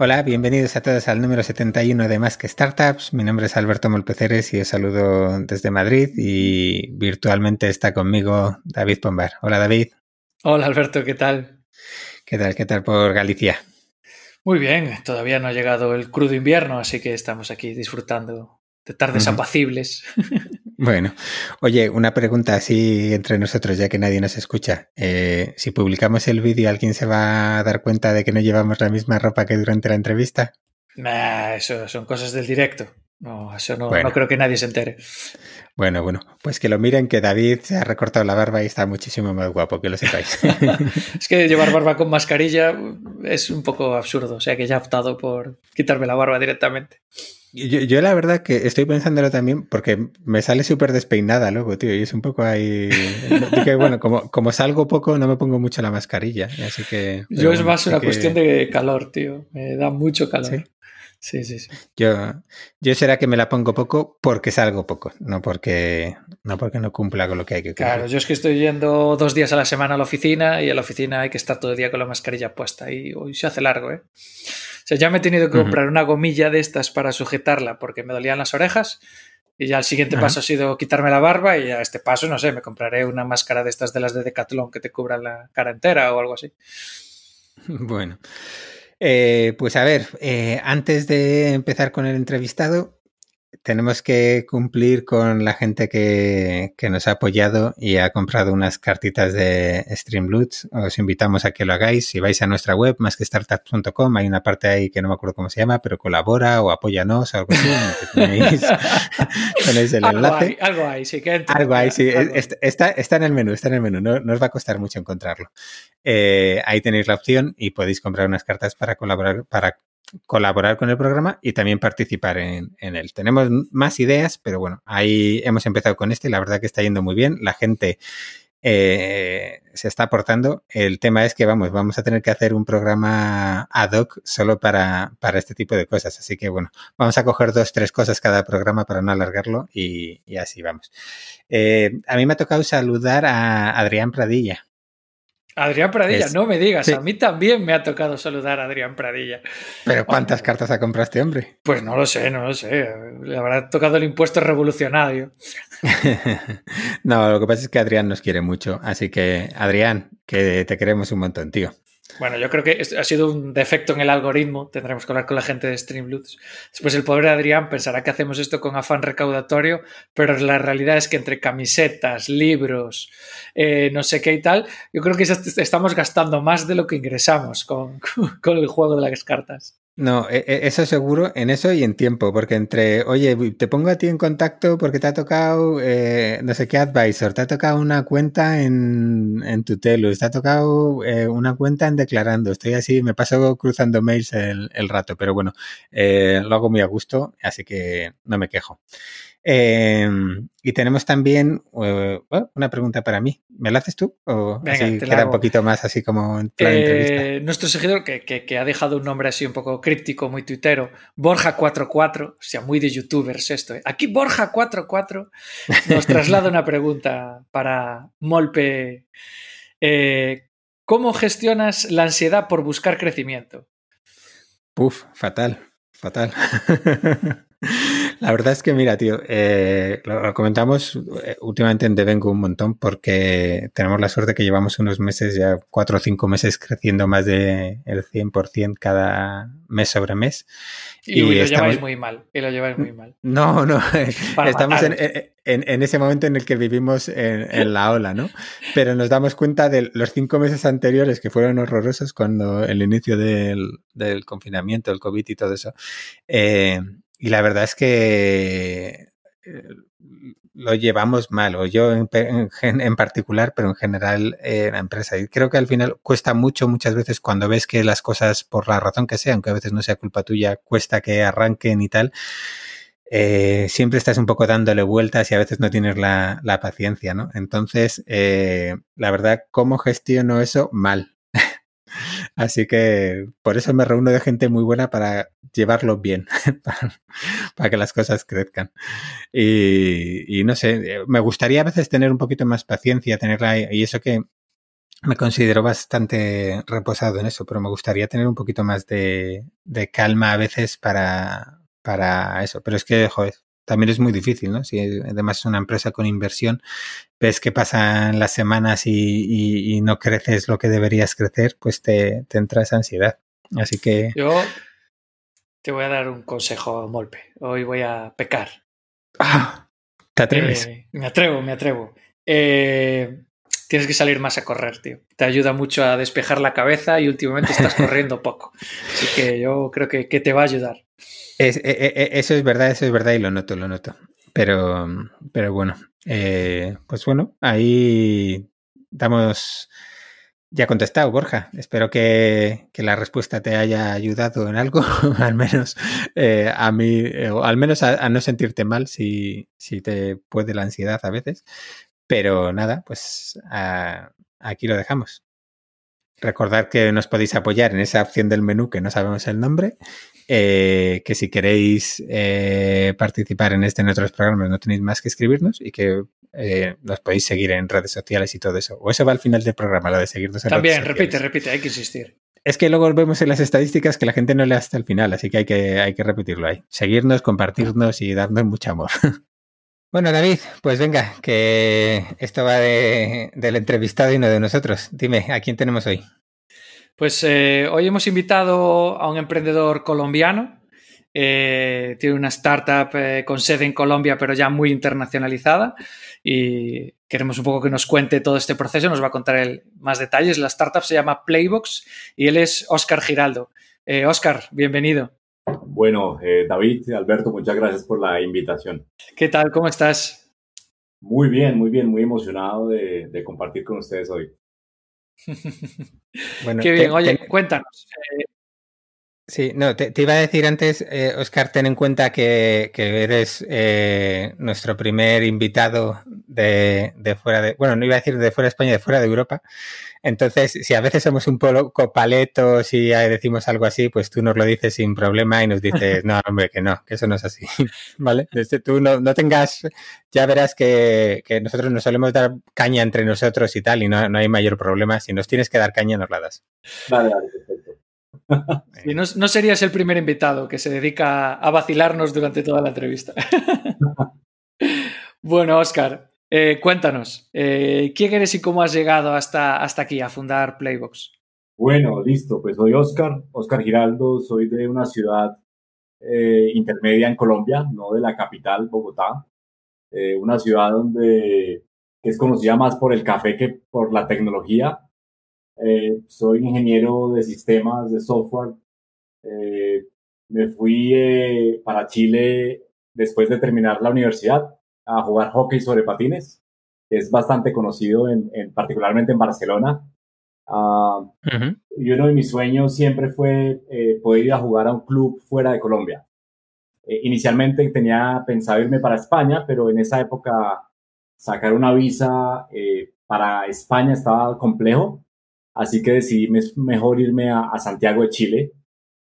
Hola, bienvenidos a todos al número 71 de Más que Startups. Mi nombre es Alberto Molpeceres y os saludo desde Madrid y virtualmente está conmigo David Pombar. Hola David. Hola Alberto, ¿qué tal? ¿Qué tal? ¿Qué tal por Galicia? Muy bien, todavía no ha llegado el crudo invierno, así que estamos aquí disfrutando de tardes apacibles. Bueno, oye, una pregunta así entre nosotros, ya que nadie nos escucha. Eh, si publicamos el vídeo, ¿alguien se va a dar cuenta de que no llevamos la misma ropa que durante la entrevista? Nah, eso son cosas del directo. No, eso no, no creo que nadie se entere. Bueno, bueno, pues que lo miren que David se ha recortado la barba y está muchísimo más guapo, que lo sepáis. es que llevar barba con mascarilla es un poco absurdo, o sea que ya he optado por quitarme la barba directamente. Yo, la verdad que estoy pensándolo también porque me sale súper despeinada luego, tío, y es un poco ahí... que, bueno, como, como salgo poco no me pongo mucho la mascarilla, así que... Yo es más una cuestión de calor, tío, me da mucho calor. ¿Sí? Sí, sí, Yo, yo será que me la pongo poco porque salgo poco, no porque no porque no cumpla con lo que hay que cumplir. Claro, yo es que estoy yendo dos días a la semana a la oficina y a la oficina hay que estar todo el día con la mascarilla puesta y hoy se hace largo, ¿eh? Sea, ya me he tenido que comprar una gomilla de estas para sujetarla porque me dolían las orejas. Y ya el siguiente paso ha sido quitarme la barba y a este paso, no sé, me compraré una máscara de estas de las de Decathlon que te cubran la cara entera o algo así. Bueno, eh, pues a ver, eh, antes de empezar con el entrevistado, tenemos que cumplir con la gente que, nos ha apoyado y ha comprado unas cartitas de Streamloots. Os invitamos a que lo hagáis. Si vais a nuestra web, más que startups.com, hay una parte ahí que no me acuerdo cómo se llama, pero colabora o apóyanos o algo así. tenéis, el enlace. algo hay, sí. Que algo hay, sí. Está, está, en el menú, está en el menú. No, os va a costar mucho encontrarlo. Eh, ahí tenéis la opción y podéis comprar unas cartas para colaborar, para colaborar con el programa y también participar en, él. Tenemos más ideas, pero bueno, ahí hemos empezado con este y la verdad que está yendo muy bien. La gente eh, se está aportando. El tema es que vamos, vamos a tener que hacer un programa ad hoc solo para, para este tipo de cosas. Así que bueno, vamos a coger dos, tres cosas cada programa para no alargarlo y, así vamos. Eh, a mí me ha tocado saludar a Adrián Pradilla. Adrián Pradilla, no me digas, a mí también me ha tocado saludar a Adrián Pradilla. ¿Pero cuántas cartas ha comprado este hombre? Pues no lo sé, no lo sé. Le habrá tocado el impuesto revolucionario. no, lo que pasa es que Adrián nos quiere mucho. Así que, Adrián, que te queremos un montón, tío. Bueno, yo creo que ha sido un defecto en el algoritmo. Tendremos que hablar con la gente de Streamloots. Después el pobre Adrián pensará que hacemos esto con afán recaudatorio, pero la realidad es que entre camisetas, libros, eh, no sé qué y tal, yo creo que estamos gastando más de lo que ingresamos con el juego de las cartas. No, e, e, eso seguro, en eso y en tiempo, porque entre, oye, te pongo a ti en contacto porque te ha tocado, eh, no sé qué advisor, te ha tocado una cuenta en, en Tutelus, te ha tocado eh, una cuenta en Declarando, estoy así, me paso cruzando mails el, rato, pero bueno, eh, lo hago muy a gusto, así que no me quejo. Em, y tenemos también eh, una pregunta para mí. ¿Me la haces tú? ¿O así queda un poquito más así como en plan eh, Nuestro seguidor, que, ha dejado un nombre así un poco críptico, muy tuitero, Borja44, o sea, muy de youtubers esto. ¿eh? Aquí Borja44 nos traslada una pregunta para Molpe. ¿Cómo gestionas la ansiedad por buscar crecimiento? Puf, fatal, fatal. La verdad es que, mira, tío, eh, lo, comentamos eh, últimamente en Devengo un montón porque tenemos la suerte que llevamos unos meses, ya cuatro o cinco meses creciendo más del de 100% cada mes sobre mes. Y, lo lleváis muy mal, y lo lleváis muy mal. No, no, estamos en, ese momento en el que vivimos en, la ola, ¿no? Pero nos damos cuenta de los cinco meses anteriores que fueron horrorosos cuando el inicio del, del confinamiento, el COVID y todo eso. Eh, y la verdad es que eh, lo llevamos mal, o yo en, en, particular, pero en general eh, la empresa. Y creo que al final cuesta mucho muchas veces cuando ves que las cosas, por la razón que sea, aunque a veces no sea culpa tuya, cuesta que arranquen y tal. Eh, siempre estás un poco dándole vueltas y a veces no tienes la, la paciencia, ¿no? Entonces, la verdad, ¿cómo gestiono eso? Mal. Así que por eso me reúno de gente muy buena para llevarlo bien, para, que las cosas crezcan. Y, no sé, me gustaría a veces tener un poquito más paciencia, tenerla y eso que me considero bastante reposado en eso, pero me gustaría tener un poquito más de, de calma a veces para, para eso. Pero es que, joder, también es muy difícil, ¿no? Si además es una empresa con inversión, ves que pasan las semanas y, no creces lo que deberías crecer, pues te, te entra esa ansiedad. Así que... Yo te voy a dar un consejo, Molpe. Hoy voy a pecar. Ah, ¿Te atreves? Eh, me atrevo, me atrevo. Eh, tienes que salir más a correr, tío. Te ayuda mucho a despejar la cabeza y últimamente estás corriendo poco. Así que yo creo que, te va a ayudar. E, e, e, eso es verdad, eso es verdad y lo noto, lo noto. Pero, pero bueno, eh, pues bueno, ahí damos ya contestado, Borja. Espero que, la respuesta te haya ayudado en algo, al menos eh, a mí, eh, o al menos a, no sentirte mal si, si te puede la ansiedad a veces. Pero nada, pues aquí lo dejamos. Recordad que nos podéis apoyar en esa opción del menú que no sabemos el nombre. Eh, que si queréis eh, participar en este en otros programas no tenéis más que escribirnos y que eh, nos podéis seguir en redes sociales y todo eso. O eso va al final del programa, lo de seguirnos en También, repite, repite, hay que insistir. Es que luego vemos en las estadísticas que la gente no lee hasta el final, así que hay que, hay que repetirlo ahí. Seguirnos, compartirnos y darnos mucho amor. Bueno, David, pues venga, que esto va de, del entrevistado y no de nosotros. Dime, ¿a quién tenemos hoy? Pues eh, hoy hemos invitado a un emprendedor colombiano. Eh, tiene una startup eh, con sede en Colombia, pero ya muy internacionalizada. Y queremos un poco que nos cuente todo este proceso. Nos va a contar más detalles. La startup se llama Playbox y él es Oscar Giraldo. Oscar, bienvenido. Bueno, David, Alberto, muchas gracias por la invitación. ¿Qué tal? ¿Cómo estás? Muy bien, muy bien, muy emocionado de, compartir con ustedes hoy. Bueno, Qué bien, oye, cuéntanos. Eh, sí, no, te, iba a decir antes, eh, Oscar, ten en cuenta que, eres nuestro primer invitado de, de, fuera de, bueno, no iba a decir de fuera de España, de fuera de Europa. Entonces, si a veces somos un poco paletos y decimos algo así, pues tú nos lo dices sin problema y nos dices, no, hombre, que no, que eso no es así. ¿Vale? Desde tú no, no, tengas, ya verás que, nosotros nos solemos dar caña entre nosotros y tal, y no, no, hay mayor problema. Si nos tienes que dar caña, nos la das. Vale, vale, perfecto. No, serías el primer invitado que se dedica a vacilarnos durante toda la entrevista. bueno, Oscar, eh, cuéntanos, eh, ¿quién eres y cómo has llegado hasta, hasta aquí a fundar Playbox? Bueno, listo, pues soy Oscar, Oscar Giraldo, soy de una ciudad eh, intermedia en Colombia, no de la capital, Bogotá, una ciudad donde es conocida más por el café que por la tecnología. Soy ingeniero de sistemas de software. me fui para Chile después de terminar la universidad a jugar hockey sobre patines. Es bastante conocido, en, particularmente en Barcelona. Ah, y uno de mis sueños siempre fue eh, poder ir a jugar a un club fuera de Colombia. Eh, inicialmente tenía pensado irme para España, pero en esa época sacar una visa eh, para España estaba complejo, así que decidí mejor irme a, a Santiago de Chile.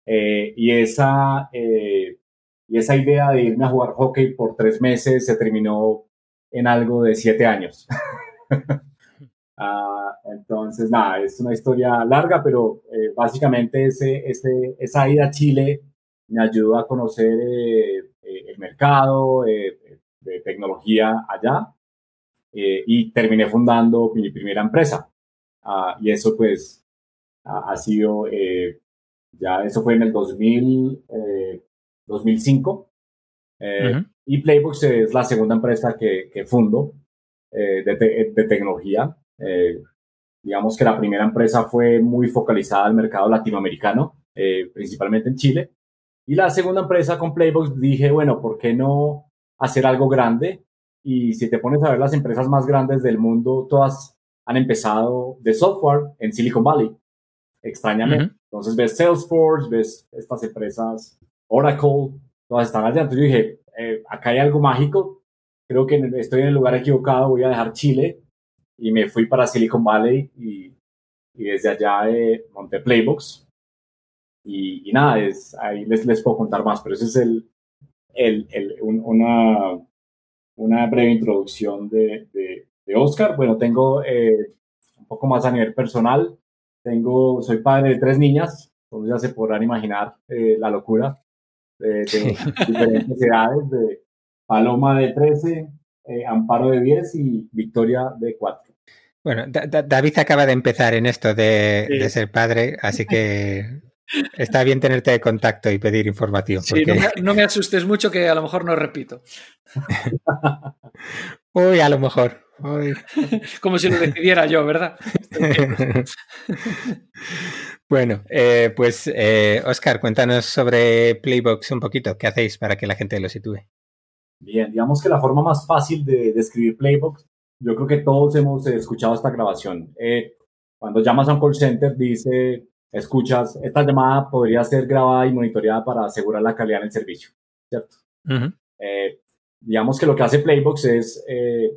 y esa y esa idea de irme a jugar hockey por tres meses se terminó en algo de siete años. Ah, entonces, nada, es una historia larga, pero eh, básicamente ese, ese, esa ida a Chile me ayudó a conocer eh, eh, el mercado de tecnología allá y terminé fundando mi primera empresa. Ah, y eso pues ha, ha sido, ya eso fue en el 2000, 2005. Eh, y Playbox es la segunda empresa que, que fundo eh, de, de, tecnología. Eh, digamos que la primera empresa fue muy focalizada al mercado latinoamericano, principalmente en Chile. Y la segunda empresa con Playbox dije, bueno, ¿por qué no hacer algo grande? Y si te pones a ver las empresas más grandes del mundo, todas han empezado de software en Silicon Valley, extrañamente. Entonces ves Salesforce, ves estas empresas Oracle, todas están allá. Entonces yo dije, eh, acá hay algo mágico, creo que estoy en el lugar equivocado, voy a dejar Chile y me fui para Silicon Valley y, y desde allá eh, monté Playbox. Y, y, nada, es, ahí les, les puedo contar más, pero ese es el, el, el una, una breve introducción de, de, de Oscar. Bueno, tengo, eh, un poco más a nivel personal. Tengo, soy padre de tres niñas, entonces ya se podrán imaginar eh, la locura de, diferentes edades, de Paloma de 13, eh, Amparo de 10 y Victoria de 4. Bueno, David acaba de empezar en esto de, ser padre, así que está bien tenerte de contacto y pedir información. Sí, no, me, asustes mucho que a lo mejor no repito. Uy, a lo mejor. Como si lo decidiera yo, ¿verdad? bueno, eh, pues Oscar, eh, cuéntanos sobre Playbox un poquito. ¿Qué hacéis para que la gente lo sitúe? Bien, digamos que la forma más fácil de describir Playbox yo creo que todos hemos escuchado esta grabación. Eh, cuando llamas a un call center, dice, escuchas, esta llamada podría ser grabada y monitoreada para asegurar la calidad del servicio, ¿cierto? Eh, digamos que lo que hace Playbox es eh,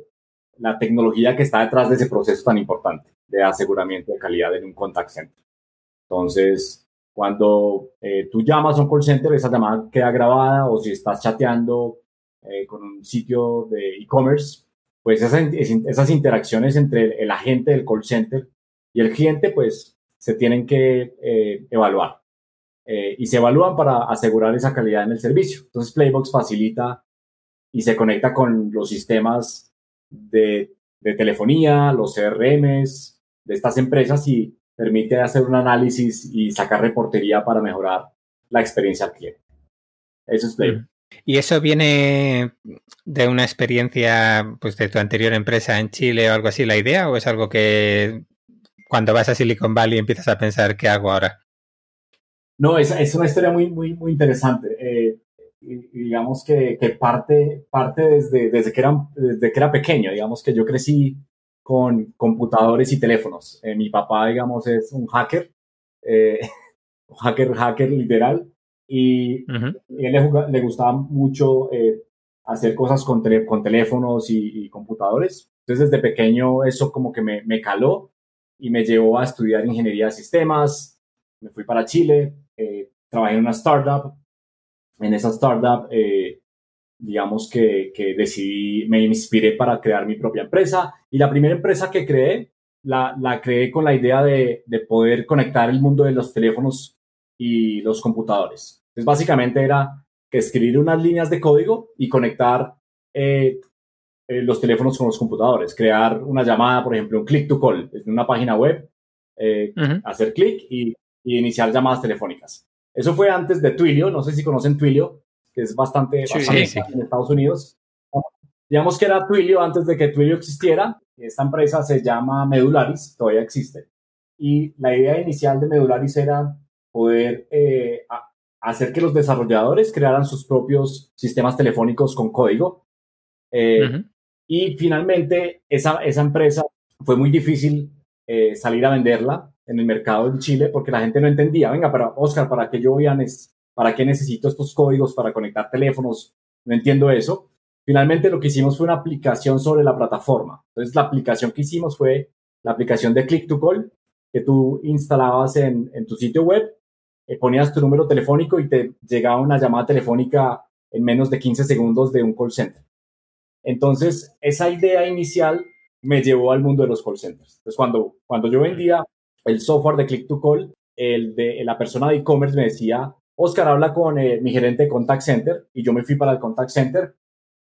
la tecnología que está detrás de ese proceso tan importante de aseguramiento de calidad en un contact center. Entonces, cuando tú llamas a un call center, esa llamada queda grabada o si estás chateando con un sitio de e-commerce, pues esas, interacciones entre el, agente del call center y el cliente, pues se tienen que eh, evaluar. Eh, y se evalúan para asegurar esa calidad en el servicio. Entonces Playbox facilita y se conecta con los sistemas de, de telefonía, los CRMs de estas empresas y permite hacer un análisis y sacar reportería para mejorar la experiencia al cliente. Eso es Playbox. ¿Y eso viene de una experiencia pues, de tu anterior empresa en Chile o algo así, la idea? ¿O es algo que cuando vas a Silicon Valley empiezas a pensar qué hago ahora? No, es, es una historia muy, muy, muy interesante. Digamos que, que, parte, parte desde, desde, que era, desde que era pequeño. Digamos que yo crecí con computadores y teléfonos. Eh, mi papá, digamos, es un hacker, eh, hacker, hacker literal y, a él le, gustaba mucho eh, hacer cosas con, con teléfonos y, computadores. Entonces desde pequeño eso como que me, me, caló y me llevó a estudiar ingeniería de sistemas. Me fui para Chile, eh, trabajé en una startup. En esa startup, eh, digamos que, que, decidí, me inspiré para crear mi propia empresa. Y la primera empresa que creé, la, la creé con la idea de, de poder conectar el mundo de los teléfonos y los computadores. Entonces, básicamente era que escribir unas líneas de código y conectar eh, eh, los teléfonos con los computadores, crear una llamada, por ejemplo, un click to call desde una página web, eh, hacer clic y, iniciar llamadas telefónicas. Eso fue antes de Twilio, no sé si conocen Twilio, que es bastante, en Estados Unidos. Digamos que era Twilio antes de que Twilio existiera. Esta empresa se llama Medularis, todavía existe. Y la idea inicial de Medularis era poder hacer que los desarrolladores crearan sus propios sistemas telefónicos con código. Eh, y finalmente, esa, esa empresa fue muy difícil eh, salir a venderla en el mercado en Chile porque la gente no entendía, venga, pero Oscar, ¿para qué yo voy a para qué necesito estos códigos para conectar teléfonos? No entiendo eso. Finalmente lo que hicimos fue una aplicación sobre la plataforma. Entonces la aplicación que hicimos fue la aplicación de Click to Call que tú instalabas en, en tu sitio web eh, ponías tu número telefónico y te llegaba una llamada telefónica en menos de 15 segundos de un call center. Entonces, esa idea inicial me llevó al mundo de los call centers. Entonces, cuando, cuando yo vendía el software de Click to Call, el de la persona de e-commerce me decía, Oscar, habla con eh, mi gerente de contact center, y yo me fui para el contact center,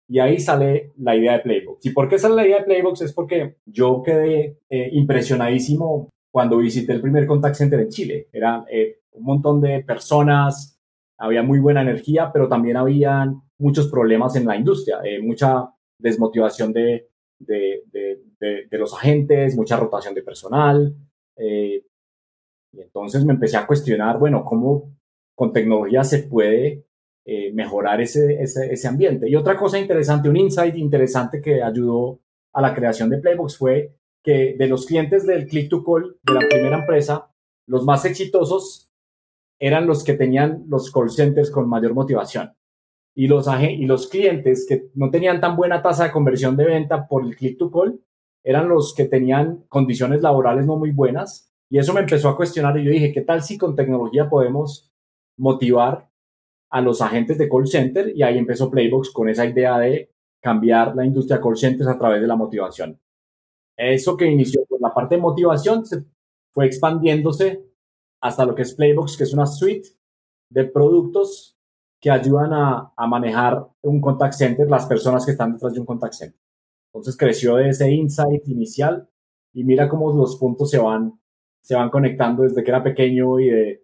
y ahí sale la idea de Playbox. ¿Y por qué sale la idea de Playbox? Es porque yo quedé eh, impresionadísimo cuando visité el primer contact center en Chile. Era un montón de personas, había muy buena energía, pero también habían muchos problemas en la industria, eh, mucha desmotivación de, de, de, los agentes, mucha rotación de personal. Eh, y entonces me empecé a cuestionar, bueno, ¿cómo con tecnología se puede eh, mejorar ese, ese, ambiente? Y otra cosa interesante, un insight interesante que ayudó a la creación de Playbox fue que de los clientes del Click to Call de la primera empresa, los más exitosos eran los que tenían los call centers con mayor motivación. Y los, y los clientes que no tenían tan buena tasa de conversión de venta por el click to call eran los que tenían condiciones laborales no muy buenas. Y eso me empezó a cuestionar y yo dije, ¿qué tal si con tecnología podemos motivar a los agentes de call center? Y ahí empezó Playbox con esa idea de cambiar la industria call centers a través de la motivación. Eso que inició por la parte de motivación se fue expandiéndose hasta lo que es Playbox, que es una suite de productos que ayudan a, a manejar un contact center, las personas que están detrás de un contact center. Entonces creció de ese insight inicial y mira cómo los puntos se van, se van conectando desde que era pequeño y de,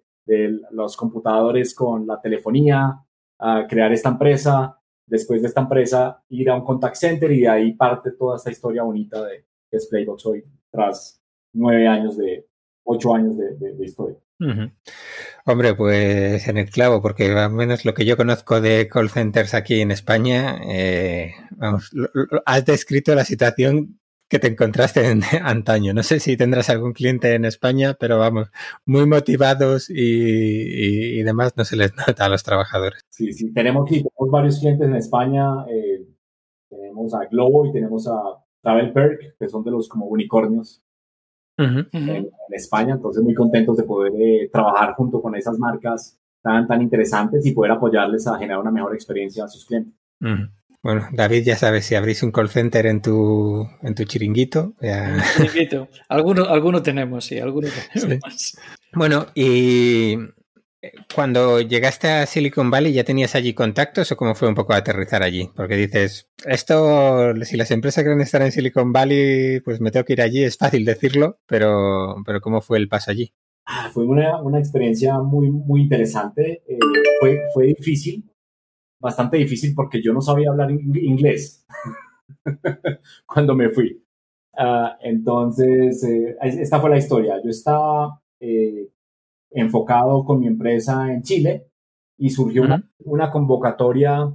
los computadores con la telefonía, a crear esta empresa, después de esta empresa ir a un contact center y de ahí parte toda esta historia bonita de, Playbox hoy, tras nueve años de, ocho años de, historia. Hombre, pues en el clavo, porque al menos lo que yo conozco de call centers aquí en España, eh, has descrito la situación que te encontraste en antaño. No sé si tendrás algún cliente en España, pero vamos, muy motivados y, demás no se les nota a los trabajadores. Sí, sí, tenemos, varios clientes en España. Eh, tenemos a Globo y tenemos a Travel Perk, que son de los como unicornios en, España. Entonces, muy contentos de poder eh, trabajar junto con esas marcas tan, tan interesantes y poder apoyarles a generar una mejor experiencia a sus clientes. Bueno, David, ya sabes, si abrís un call center en tu, en tu chiringuito. Chiringuito. Alguno, alguno tenemos, sí, alguno tenemos. Bueno, y cuando llegaste a Silicon Valley, ¿ya tenías allí contactos o cómo fue un poco aterrizar allí? Porque dices, esto, si las empresas quieren estar en Silicon Valley, pues me tengo que ir allí, es fácil decirlo, pero, pero ¿cómo fue el paso allí? Ah, fue una, una, experiencia muy, muy interesante. Eh, fue, fue difícil, bastante difícil porque yo no sabía hablar inglés cuando me fui. Uh, entonces, eh, esta fue la historia. Yo estaba eh, enfocado con mi empresa en Chile y surgió una, una, convocatoria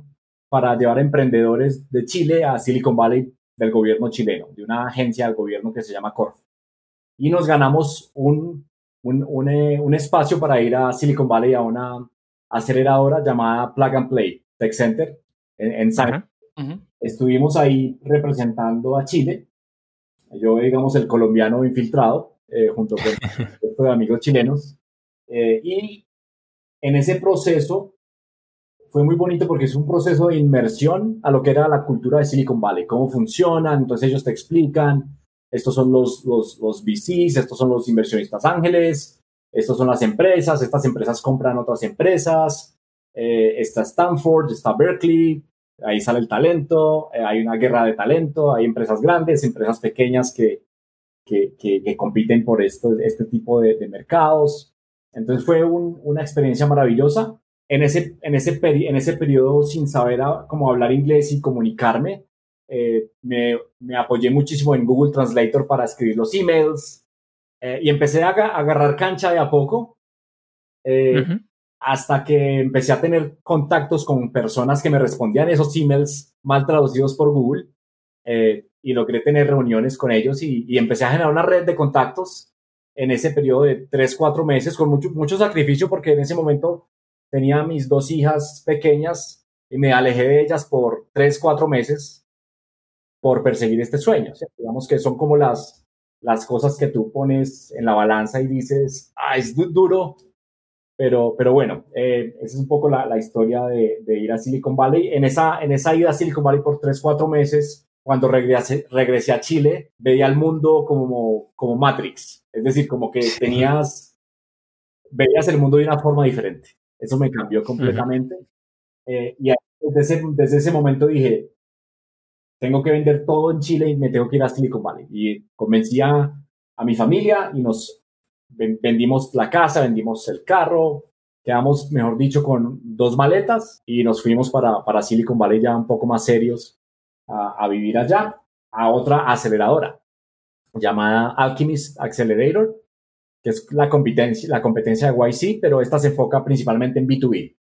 para llevar emprendedores de Chile a Silicon Valley del gobierno chileno, de una agencia del gobierno que se llama Corf. Y nos ganamos un, un, un, eh, un espacio para ir a Silicon Valley a una aceleradora llamada Plug and Play Tech Center en, San. Estuvimos ahí representando a Chile. Yo, digamos, el colombiano infiltrado, eh, junto con de amigos chilenos. Eh, y en ese proceso fue muy bonito porque es un proceso de inmersión a lo que era la cultura de Silicon Valley, cómo funcionan, entonces ellos te explican, estos son los, los, los VCs, estos son los inversionistas ángeles, estos son las empresas, estas empresas compran otras empresas, eh, está Stanford, está Berkeley, ahí sale el talento, eh, hay una guerra de talento, hay empresas grandes, empresas pequeñas que, que, que, compiten por esto, este tipo de, mercados. Entonces fue una experiencia maravillosa. En ese, en, ese en ese periodo, sin saber cómo hablar inglés y comunicarme, eh, me, me, apoyé muchísimo en Google Translator para escribir los emails y empecé a, agarrar cancha de a poco hasta que empecé a tener contactos con personas que me respondían esos emails mal traducidos por Google eh, y logré tener reuniones con ellos y, empecé a generar una red de contactos en ese periodo de tres, cuatro meses con mucho, mucho sacrificio porque en ese momento tenía mis dos hijas pequeñas y me alejé de ellas por tres, cuatro meses por perseguir este sueño. digamos que son como las, las cosas que tú pones en la balanza y dices, ah, es duro, pero, pero bueno, eh, esa es un poco la, la historia de, de, ir a Silicon Valley. En esa, en esa ida a Silicon Valley por tres, cuatro meses, cuando regresé, regresé a Chile, veía el mundo como, como Matrix. Es decir, como que tenías, veías el mundo de una forma diferente. Eso me cambió completamente. Eh, y desde ese, desde ese momento dije, tengo que vender todo en Chile y me tengo que ir a Silicon Valley. Y convencí a, a mi familia y nos vendimos la casa, vendimos el carro, quedamos, mejor dicho, con dos maletas y nos fuimos para, para Silicon Valley ya un poco más serios a, vivir allá, a otra aceleradora llamada Alchemist Accelerator, que es la competencia, la competencia de YC, pero esta se enfoca principalmente en B2B.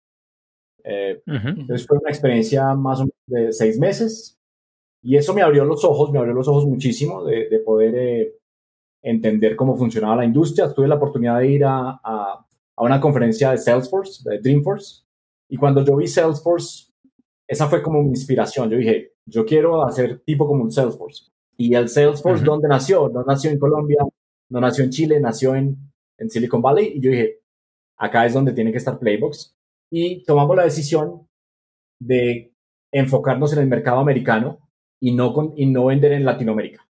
Eh, entonces fue una experiencia más o menos de seis meses y eso me abrió los ojos, me abrió los ojos muchísimo de, de poder eh, entender cómo funcionaba la industria. Tuve la oportunidad de ir a, a, una conferencia de Salesforce, de Dreamforce, y cuando yo vi Salesforce, esa fue como mi inspiración. Yo dije, yo quiero hacer tipo como un Salesforce. Y el Salesforce, ¿dónde nació? No nació en Colombia, no nació en Chile, nació en, en Silicon Valley. Y yo dije, acá es donde tiene que estar Playbox. Y tomamos la decisión de enfocarnos en el mercado americano y no, con, y no vender en Latinoamérica.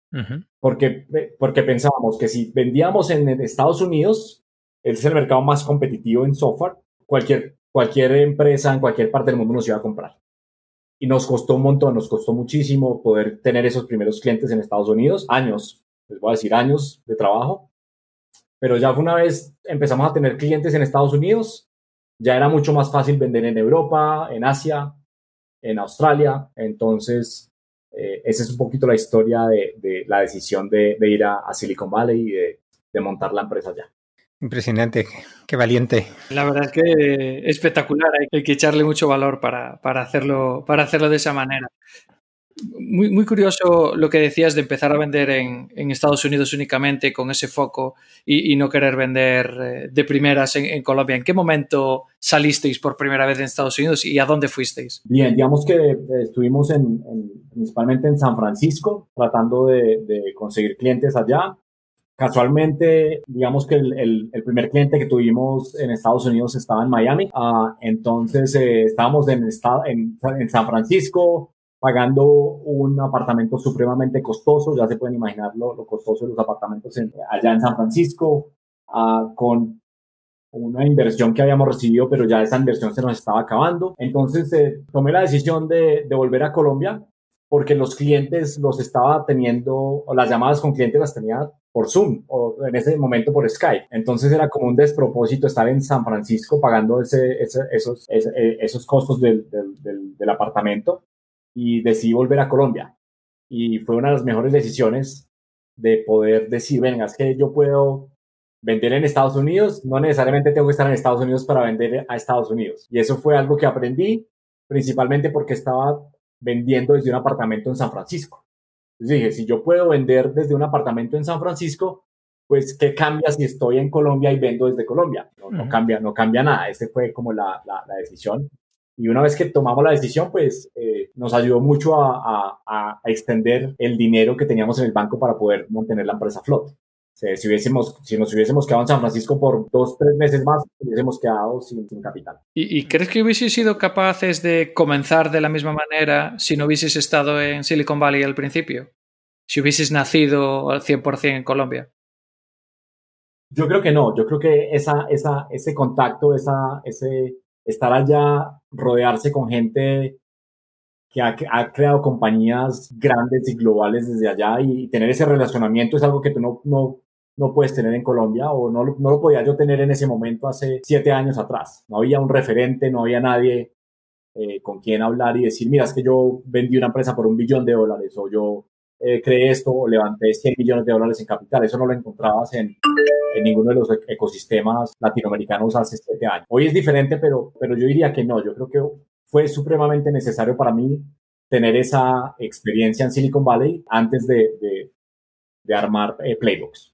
porque, porque pensábamos que si vendíamos en Estados Unidos, es el mercado más competitivo en software, cualquier, cualquier empresa en cualquier parte del mundo nos iba a comprar. Y nos costó un montón, nos costó muchísimo poder tener esos primeros clientes en Estados Unidos, años, les voy a decir años de trabajo. Pero ya una vez empezamos a tener clientes en Estados Unidos, ya era mucho más fácil vender en Europa, en Asia, en Australia. Entonces, eh, esa es un poquito la historia de, la decisión de, ir a, Silicon Valley y de, montar la empresa allá. Impresionante, qué valiente. La verdad es que espectacular, hay que echarle mucho valor para, hacerlo, para hacerlo de esa manera. Muy, muy curioso lo que decías de empezar a vender en, Estados Unidos únicamente con ese foco y, no querer vender eh, de primeras en, Colombia. ¿En qué momento salisteis por primera vez en Estados Unidos y a dónde fuisteis? Bien, digamos que eh, estuvimos en, principalmente en San Francisco tratando de, conseguir clientes allá. Casualmente, digamos que el, primer cliente que tuvimos en Estados Unidos estaba en Miami. Ah, entonces, eh, estábamos en, en San Francisco, pagando un apartamento supremamente costoso, ya se pueden imaginar lo, costoso de los apartamentos allá en San Francisco, ah, con una inversión que habíamos recibido, pero ya esa inversión se nos estaba acabando. Entonces eh, tomé la decisión de, de, volver a Colombia porque los clientes los estaba teniendo, o las llamadas con clientes las tenía por Zoom o en ese momento por Skype. Entonces era como un despropósito estar en San Francisco pagando ese, esos, eh, esos costos del, del, del apartamento y decidí volver a Colombia. Y fue una de las mejores decisiones de poder decir, venga, es que yo puedo vender en Estados Unidos, no necesariamente tengo que estar en Estados Unidos para vender a Estados Unidos. Y eso fue algo que aprendí, principalmente porque estaba vendiendo desde un apartamento en San Francisco. Entonces dije, si yo puedo vender desde un apartamento en San Francisco, pues ¿qué cambia si estoy en Colombia y vendo desde Colombia? No, cambia, no cambia nada. Esa fue como la, la, la decisión. Y una vez que tomamos la decisión, pues eh, nos ayudó mucho a, a, extender el dinero que teníamos en el banco para poder mantener la empresa a flote. Si, hubiésemos, si nos hubiésemos quedado en San Francisco por dos, tres meses más, hubiésemos quedado sin, sin capital. ¿Y, ¿Y, crees que hubieses sido capaces de comenzar de la misma manera si no hubieses estado en Silicon Valley al principio? Si hubieses nacido al 100% en Colombia. Yo creo que no. Yo creo que esa, esa, ese contacto, esa, ese, estar allá, rodearse con gente que ha, creado compañías grandes y globales desde allá y, tener ese relacionamiento es algo que tú no, no, no puedes tener en Colombia o no, no lo podía yo tener en ese momento hace siete años atrás. No había un referente, no había nadie eh, con quien hablar y decir, mira, es que yo vendí una empresa por un billón de dólares o yo eh, creé esto o levanté 100 millones de dólares en capital. Eso no lo encontrabas en, en ninguno de los e-, ecosistemas latinoamericanos hace siete años. Hoy es diferente, pero, pero yo diría que no. Yo creo que fue supremamente necesario para mí tener esa experiencia en Silicon Valley antes de, de, armar eh, playbooks.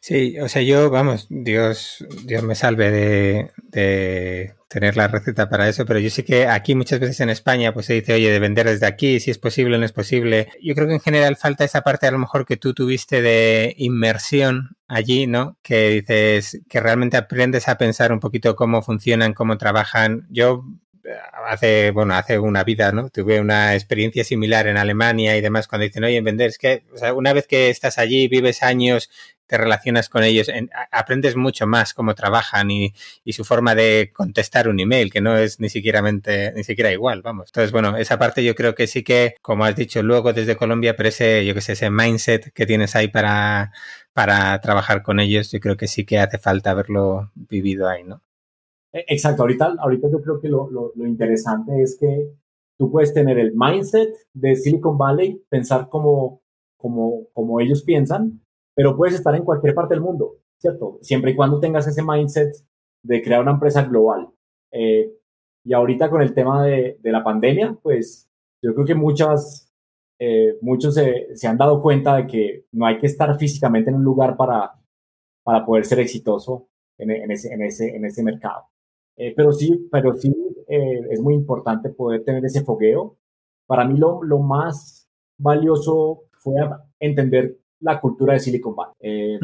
Sí, o sea, yo, vamos, Dios, Dios me salve de, de, tener la receta para eso, pero yo sé que aquí muchas veces en España pues se dice, oye, de vender desde aquí, si es posible o no es posible. Yo creo que en general falta esa parte a lo mejor que tú tuviste de inmersión allí, ¿no? Que dices, que realmente aprendes a pensar un poquito cómo funcionan, cómo trabajan. Yo hace, bueno, hace una vida, ¿no? Tuve una experiencia similar en Alemania y demás cuando dicen, oye, en vender, es que, o sea, una vez que estás allí, vives años, te relacionas con ellos, aprendes mucho más cómo trabajan y, y, su forma de contestar un email, que no es ni siquiera, ni siquiera igual, vamos. Entonces, bueno, esa parte yo creo que sí que, como has dicho, luego desde Colombia, pero ese, yo que sé, ese mindset que tienes ahí para, para trabajar con ellos, yo creo que sí que hace falta haberlo vivido ahí, ¿no? E, exacto, ahorita, ahorita yo creo que lo, lo, interesante es que tú puedes tener el mindset de Silicon Valley, pensar como, como, como ellos piensan, pero puedes estar en cualquier parte del mundo, ¿cierto? Siempre y cuando tengas ese mindset de crear una empresa global. Eh, y ahorita con el tema de, de, la pandemia, pues yo creo que muchas, eh, muchos se, se, han dado cuenta de que no hay que estar físicamente en un lugar para, para poder ser exitoso ese, en, ese, en ese mercado. Eh, pero sí, pero sí eh, es muy importante poder tener ese fogueo. Para mí lo, lo más valioso fue entender la cultura de Silicon Valley eh,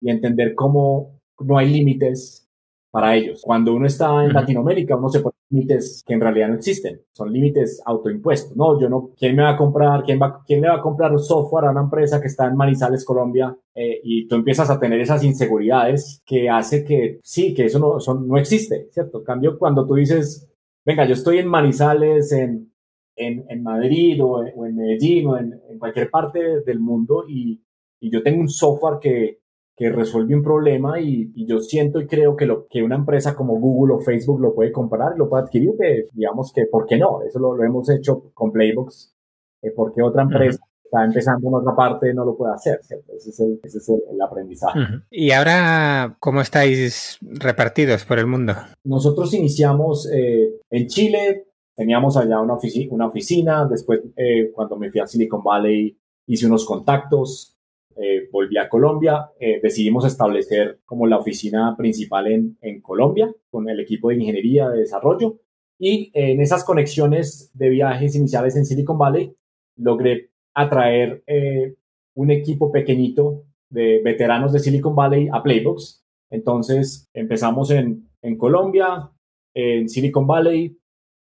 y entender cómo no hay límites para ellos. Cuando uno está en Latinoamérica, uno se pone límites que en realidad no existen. Son límites autoimpuestos. No, yo no, ¿quién me va a comprar? ¿Quién, va, quién le va a comprar software a una empresa que está en Manizales, Colombia? Eh, y tú empiezas a tener esas inseguridades que hace que sí, que eso no, no existe, ¿cierto? Cambio, cuando tú dices, venga, yo estoy en Manizales, en, en, en Madrid o en, Medellín o en, en, cualquier parte del mundo y, y yo tengo un software que, que resuelve un problema y, yo siento y creo que, lo, que una empresa como Google o Facebook lo puede comprar y lo puede adquirir, que digamos que, ¿por qué no? Eso lo, hemos hecho con Playbox, eh, porque otra empresa está empezando en otra parte no lo puede hacer, ¿cierto? Ese es el, ese es el, aprendizaje. ¿Y ahora cómo estáis repartidos por el mundo? Nosotros iniciamos eh, en Chile, teníamos allá una, una oficina, después eh, cuando me fui a Silicon Valley hice unos contactos, eh, volví a Colombia, eh, decidimos establecer como la oficina principal en, en, Colombia con el equipo de ingeniería de desarrollo. Y en esas conexiones de viajes iniciales en Silicon Valley logré atraer eh, un equipo pequeñito de veteranos de Silicon Valley a Playbox. Entonces empezamos en, en Colombia, en Silicon Valley,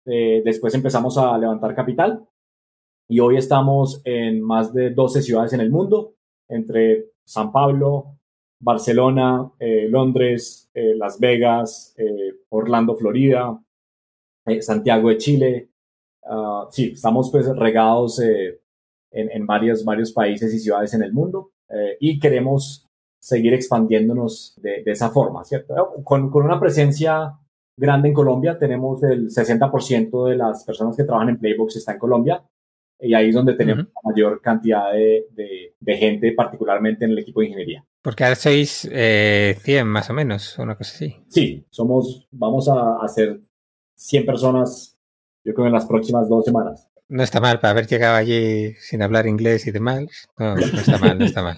después empezamos a levantar capital. Y hoy estamos en más de 12 ciudades en el mundo entre San Pablo, Barcelona, eh, Londres, eh, Las Vegas, eh, Orlando, Florida, Santiago de Chile. Ah, sí, estamos pues regados en, en, varios, varios países y ciudades en el mundo y queremos seguir expandiéndonos de, esa forma, ¿cierto? Con, con, una presencia grande en Colombia, tenemos el 60% de las personas que trabajan en Playbox está en Colombia y ahí es donde tenemos la mayor cantidad de, de, gente, particularmente en el equipo de ingeniería. Porque ahora sois eh, 100 más o menos, una cosa así. Sí, somos, vamos a hacer 100 personas, yo creo, en las próximas dos semanas. No está mal para haber llegado allí sin hablar inglés y demás. No, no está mal, no está mal.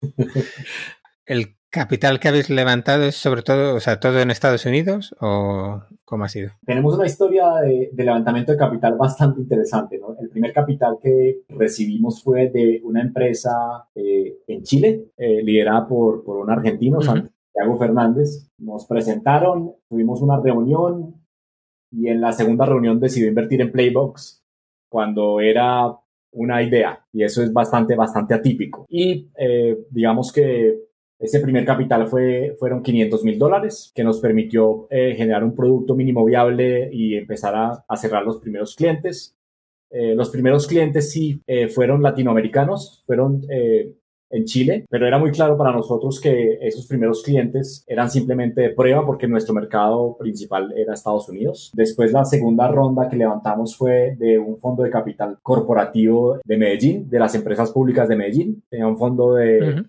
El capital que habéis levantado es sobre todo, o sea, todo en Estados Unidos o cómo ha sido? Tenemos una historia de, levantamiento de capital bastante interesante, ¿no? El primer capital que recibimos fue de una empresa eh, en Chile, eh, liderada por, por un argentino, Santiago Fernández. Nos presentaron, tuvimos una reunión y en la segunda reunión decidió invertir en Playbox cuando era una idea y eso es bastante, bastante atípico. Y eh, digamos que ese primer capital fue, fueron 500 mil dólares, que nos permitió eh, generar un producto mínimo viable y empezar a, cerrar los primeros clientes. Eh, los primeros clientes sí eh, fueron latinoamericanos, fueron en Chile, pero era muy claro para nosotros que esos primeros clientes eran simplemente de prueba porque nuestro mercado principal era Estados Unidos. Después la segunda ronda que levantamos fue de un fondo de capital corporativo de Medellín, de las empresas públicas de Medellín. Tenía un fondo de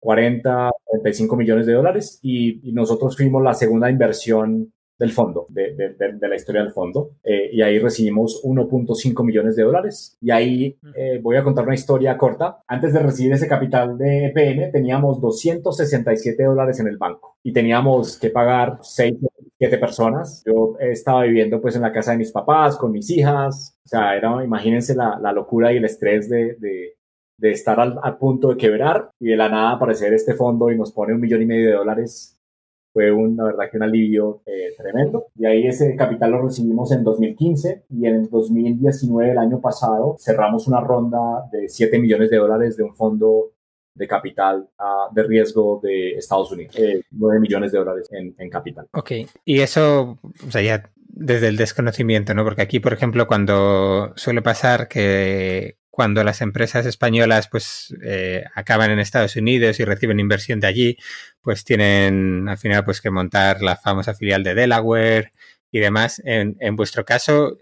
40, 45 millones de dólares y, nosotros fuimos la segunda inversión del fondo, de, de, la historia del fondo, eh, y ahí recibimos 1.5 millones de dólares. Y ahí eh, voy a contar una historia corta. Antes de recibir ese capital de EPN, teníamos 267 dólares en el banco y teníamos que pagar 6, 7 personas. Yo estaba viviendo pues en la casa de mis papás, con mis hijas. O sea, era, imagínense la, la locura y el estrés de, de estar al, punto de quebrar y de la nada aparecer este fondo y nos pone un millón y medio de dólares fue una verdad que un alivio eh, tremendo. Y ahí ese capital lo recibimos en 2015 y en el 2019, el año pasado, cerramos una ronda de 7 millones de dólares de un fondo de capital uh, de riesgo de Estados Unidos, eh, 9 millones de dólares en, en, capital. Ok, y eso, o sea, ya desde el desconocimiento, ¿no? Porque aquí, por ejemplo, cuando suele pasar que cuando las empresas españolas pues eh, acaban en Estados Unidos y reciben inversión de allí, pues tienen al final pues que montar la famosa filial de Delaware y demás. En, vuestro caso,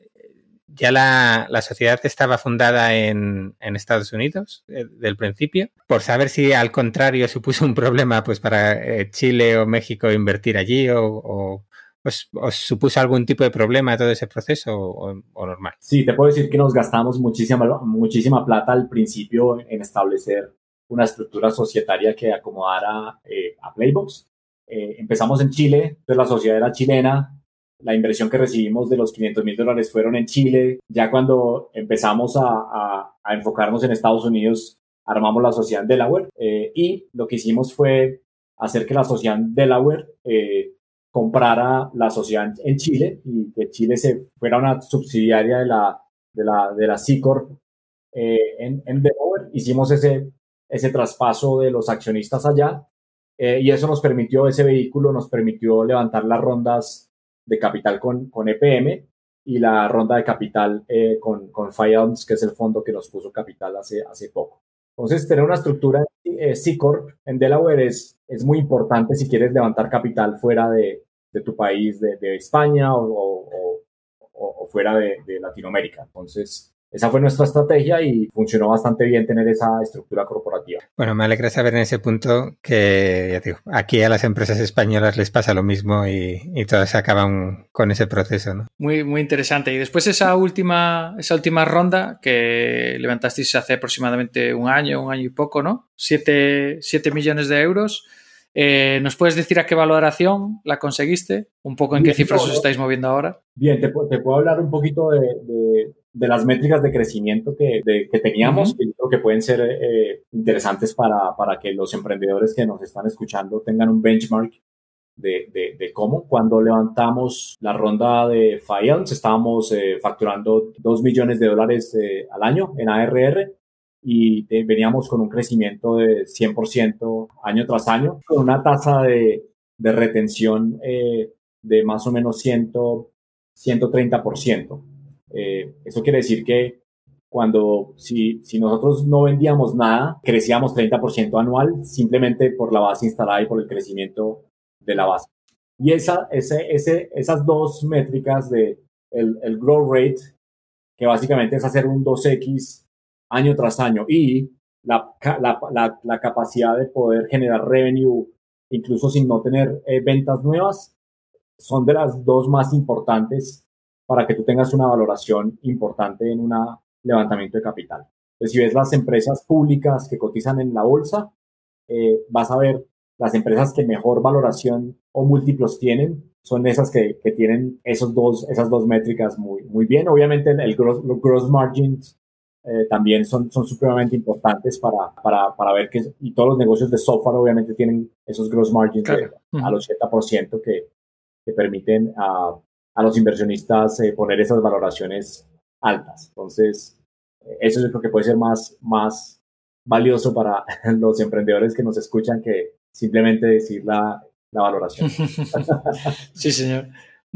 ¿ya la, sociedad estaba fundada en, Estados Unidos eh, del principio? Por saber si al contrario supuso un problema pues para eh, Chile o México invertir allí o ¿Os, supuso algún tipo de problema todo ese proceso o, normal? Sí, te puedo decir que nos gastamos muchísima, muchísima plata al principio en establecer una estructura societaria que acomodara eh, a Playbox. Eh, empezamos en Chile, entonces la sociedad era chilena, la inversión que recibimos de los 500 mil dólares fueron en Chile. Ya cuando empezamos a, enfocarnos en Estados Unidos, armamos la sociedad en Delaware eh, y lo que hicimos fue hacer que la sociedad en Delaware comprara la sociedad en Chile y que Chile fuera una subsidiaria de la, de la, de la C-Corp eh, en, Delaware. Hicimos ese, ese traspaso de los accionistas allá eh, y eso nos permitió, ese vehículo nos permitió levantar las rondas de capital con, con EPM y la ronda de capital eh, con, con que es el fondo que nos puso capital hace, hace poco. Entonces, tener una estructura eh, C-Corp en Delaware es, es muy importante si quieres levantar capital fuera de, de tu país, de, de España o, o, o, fuera de, de Latinoamérica. Entonces, esa fue nuestra estrategia y funcionó bastante bien tener esa estructura corporativa. Bueno, me alegra saber en ese punto que, ya digo, aquí a las empresas españolas les pasa lo mismo y, y todas acaban con ese proceso, ¿no? Muy, muy interesante. Y después esa última, esa última ronda que levantasteis hace aproximadamente un año, un año y poco, ¿no? Siete, siete millones de euros. Eh, ¿Nos puedes decir a qué valoración la conseguiste? ¿Un poco en qué cifras os estáis moviendo ahora? Bien, te, te puedo hablar un poquito de, de, de, las métricas de crecimiento que, de, que teníamos, uh -huh. que creo que pueden ser eh, interesantes para, para que los emprendedores que nos están escuchando tengan un benchmark de, cómo. Cuando levantamos la ronda de Fiance, estábamos eh, facturando 2 millones de dólares eh, al año en ARR y veníamos con un crecimiento de 100% año tras año, con una tasa de, de retención eh, de más o menos 100, 130%. Eh, eso quiere decir que cuando si, si nosotros no vendíamos nada, crecíamos 30% anual simplemente por la base instalada y por el crecimiento de la base. Y esa, ese, ese, esas dos métricas de el, el growth rate, que básicamente es hacer un 2X año tras año y la, la, la, la capacidad de poder generar revenue incluso sin no tener eh, ventas nuevas, son de las dos más importantes para que tú tengas una valoración importante en un levantamiento de capital. Entonces, si ves las empresas públicas que cotizan en la bolsa, eh, vas a ver las empresas que mejor valoración o múltiplos tienen son esas que, que tienen esos dos, esas dos métricas muy, muy bien. Obviamente el gross, los gross margins eh, también son, son supremamente importantes para, para, para ver que, y todos los negocios de software obviamente tienen esos gross margins claro. de, al 80% que, que permiten a, a los inversionistas eh, poner esas valoraciones altas. Entonces, eso yo creo que puede ser más, más valioso para los emprendedores que nos escuchan que simplemente decir la, la valoración. sí, señor.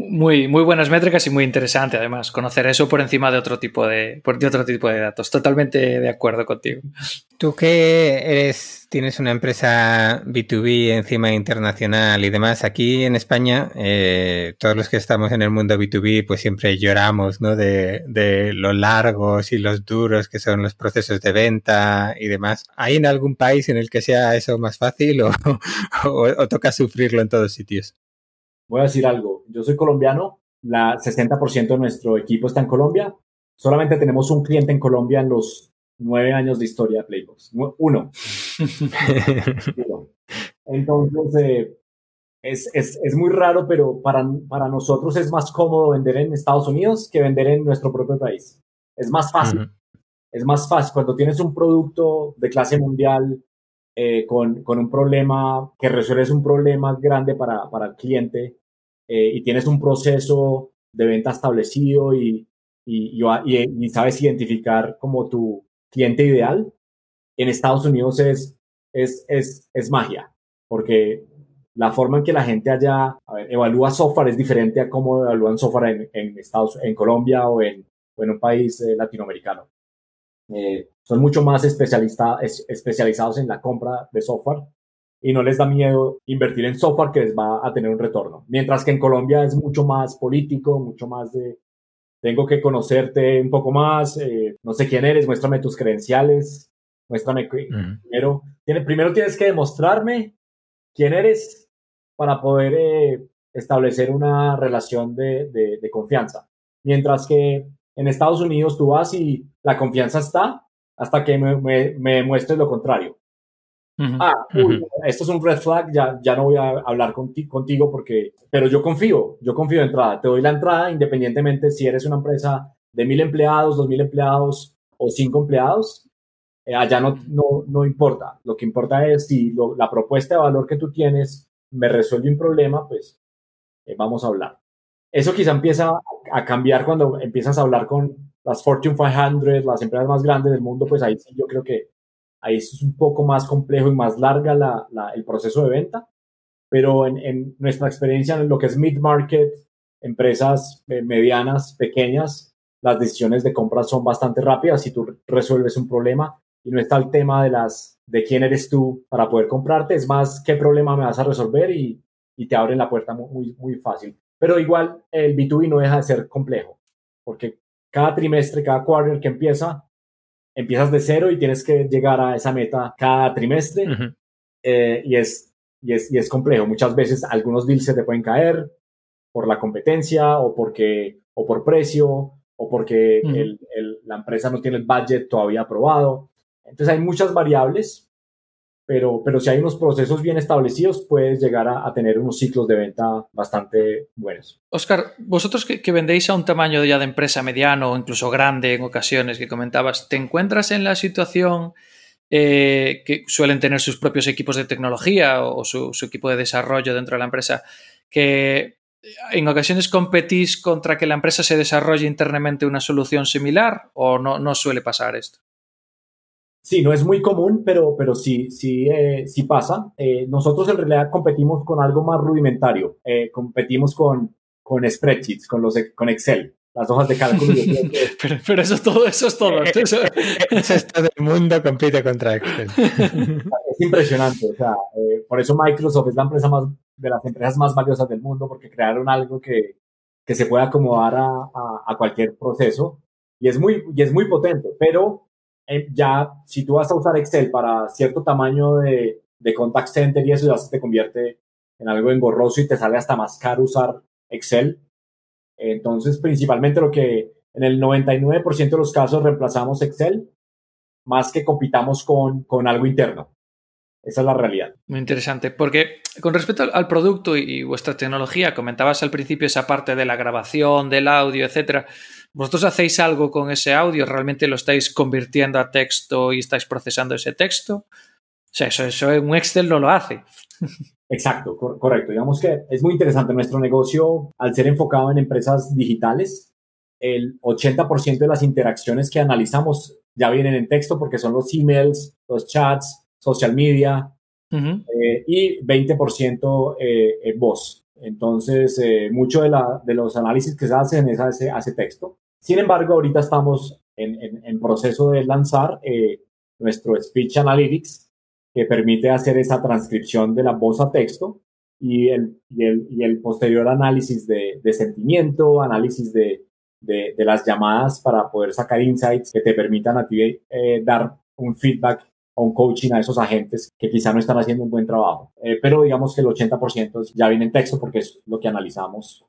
Muy, muy buenas métricas y muy interesante además conocer eso por encima de otro tipo de, de otro tipo de datos. Totalmente de acuerdo contigo. Tú que eres, tienes una empresa B2B encima internacional y demás, aquí en España, eh, todos los que estamos en el mundo B2B, pues siempre lloramos, ¿no? De, de los largos y los duros que son los procesos de venta y demás. ¿Hay en algún país en el que sea eso más fácil o, o, o toca sufrirlo en todos sitios? Voy a decir algo. Yo soy colombiano, la 60% de nuestro equipo está en Colombia. Solamente tenemos un cliente en Colombia en los nueve años de historia de Playbox. Uno. Entonces, eh, es, es, es, muy raro, pero para, para nosotros es más cómodo vender en Estados Unidos que vender en nuestro propio país. Es más fácil. Uh -huh. Es más fácil. Cuando tienes un producto de clase mundial eh, con, con un problema, que resuelves un problema grande para, para el cliente, eh, y tienes un proceso de venta establecido y, y, sabes identificar como tu cliente ideal, en Estados Unidos es, es, es, es magia, porque la forma en que la gente allá evalúa software es diferente a cómo evalúan software en, Estados, en Colombia o en, o en un país eh, latinoamericano. Eh, son mucho más especialista, es, especializados en la compra de software y no les da miedo invertir en software que les va a tener un retorno. Mientras que en Colombia es mucho más político, mucho más de tengo que conocerte un poco más, eh, no sé quién eres, muéstrame tus credenciales, muéstrame uh -huh. primero, tiene, primero tienes que demostrarme quién eres para poder eh, establecer una relación de, de, de confianza. Mientras que en Estados Unidos tú vas y la confianza está hasta que me, me, me muestres lo contrario. Uh -huh. Ah, uy, uh -huh. esto es un red flag, ya, ya no voy a hablar conti contigo porque, pero yo confío, yo confío de entrada, te doy la entrada independientemente si eres una empresa de mil empleados, dos mil empleados o cinco empleados, eh, allá no, no, no importa, lo que importa es si lo, la propuesta de valor que tú tienes me resuelve un problema, pues eh, vamos a hablar. Eso quizá empieza a cambiar cuando empiezas a hablar con las Fortune 500, las empresas más grandes del mundo, pues ahí sí yo creo que ahí es un poco más complejo y más larga la, el proceso de venta, pero en, nuestra experiencia en lo que es mid-market, empresas eh, medianas, pequeñas, las decisiones de compra son bastante rápidas si tú resuelves un problema y no está el tema de las de quién eres tú para poder comprarte, es más qué problema me vas a resolver y, y te abren la puerta muy, muy fácil. Pero igual el B2B no deja de ser complejo, porque cada trimestre, cada quarter que empieza, empiezas de cero y tienes que llegar a esa meta cada trimestre eh, y, es, y, es, y es complejo. Muchas veces algunos deals se te pueden caer por la competencia o, porque, o por precio o porque el, la empresa no tiene el budget todavía aprobado. Entonces hay muchas variables, pero, pero si hay unos procesos bien establecidos, puedes llegar a, tener unos ciclos de venta bastante buenos. Oscar, vosotros que, vendéis a un tamaño ya de empresa mediano o incluso grande en ocasiones que comentabas, ¿te encuentras en la situación eh, que suelen tener sus propios equipos de tecnología o su, equipo de desarrollo dentro de la empresa que en ocasiones competís contra que la empresa se desarrolle internamente una solución similar o no suele pasar esto? Sí, no es muy común, pero, pero sí, sí, eh, sí pasa. Eh, nosotros en realidad competimos con algo más rudimentario. Eh, competimos con, con spreadsheets, con, los, con Excel, las hojas de cálculo. pero, pero, eso, todo, eso es todo. Eso, es todo el mundo compite contra Excel. es impresionante. O sea, por eso Microsoft es la empresa más de las empresas más valiosas del mundo porque crearon algo que, que se puede acomodar a, a, cualquier proceso y es muy, y es muy potente, pero eh, ya si tú vas a usar Excel para cierto tamaño de, de contact center y eso ya se te convierte en algo engorroso y te sale hasta más caro usar Excel. Entonces, principalmente lo que en el 99% de los casos reemplazamos Excel más que compitamos con, con algo interno. Esa es la realidad. Muy interesante, porque con respecto al producto y vuestra tecnología, comentabas al principio esa parte de la grabación, del audio, etcétera. ¿Vosotros hacéis algo con ese audio? ¿Realmente lo estáis convirtiendo a texto y estáis procesando ese texto? O sea, eso, eso en un Excel no lo hace. Exacto, correcto. Digamos que es muy interesante. Nuestro negocio, al ser enfocado en empresas digitales, el 80% de las interacciones que analizamos ya vienen en texto porque son los emails, los chats, social media eh, y 20% eh, en voz. Entonces, eh, mucho de, la, de, los análisis que se hacen es a ese, texto. Sin embargo, ahorita estamos en, en, proceso de lanzar nuestro Speech Analytics, que permite hacer esa transcripción de la voz a texto y el, y el, y el posterior análisis de, de sentimiento, análisis de, de, de, las llamadas para poder sacar insights que te permitan a ti dar un feedback un coaching a esos agentes que quizá no están haciendo un buen trabajo. Eh, pero digamos que el 80% ya viene en texto porque es lo que analizamos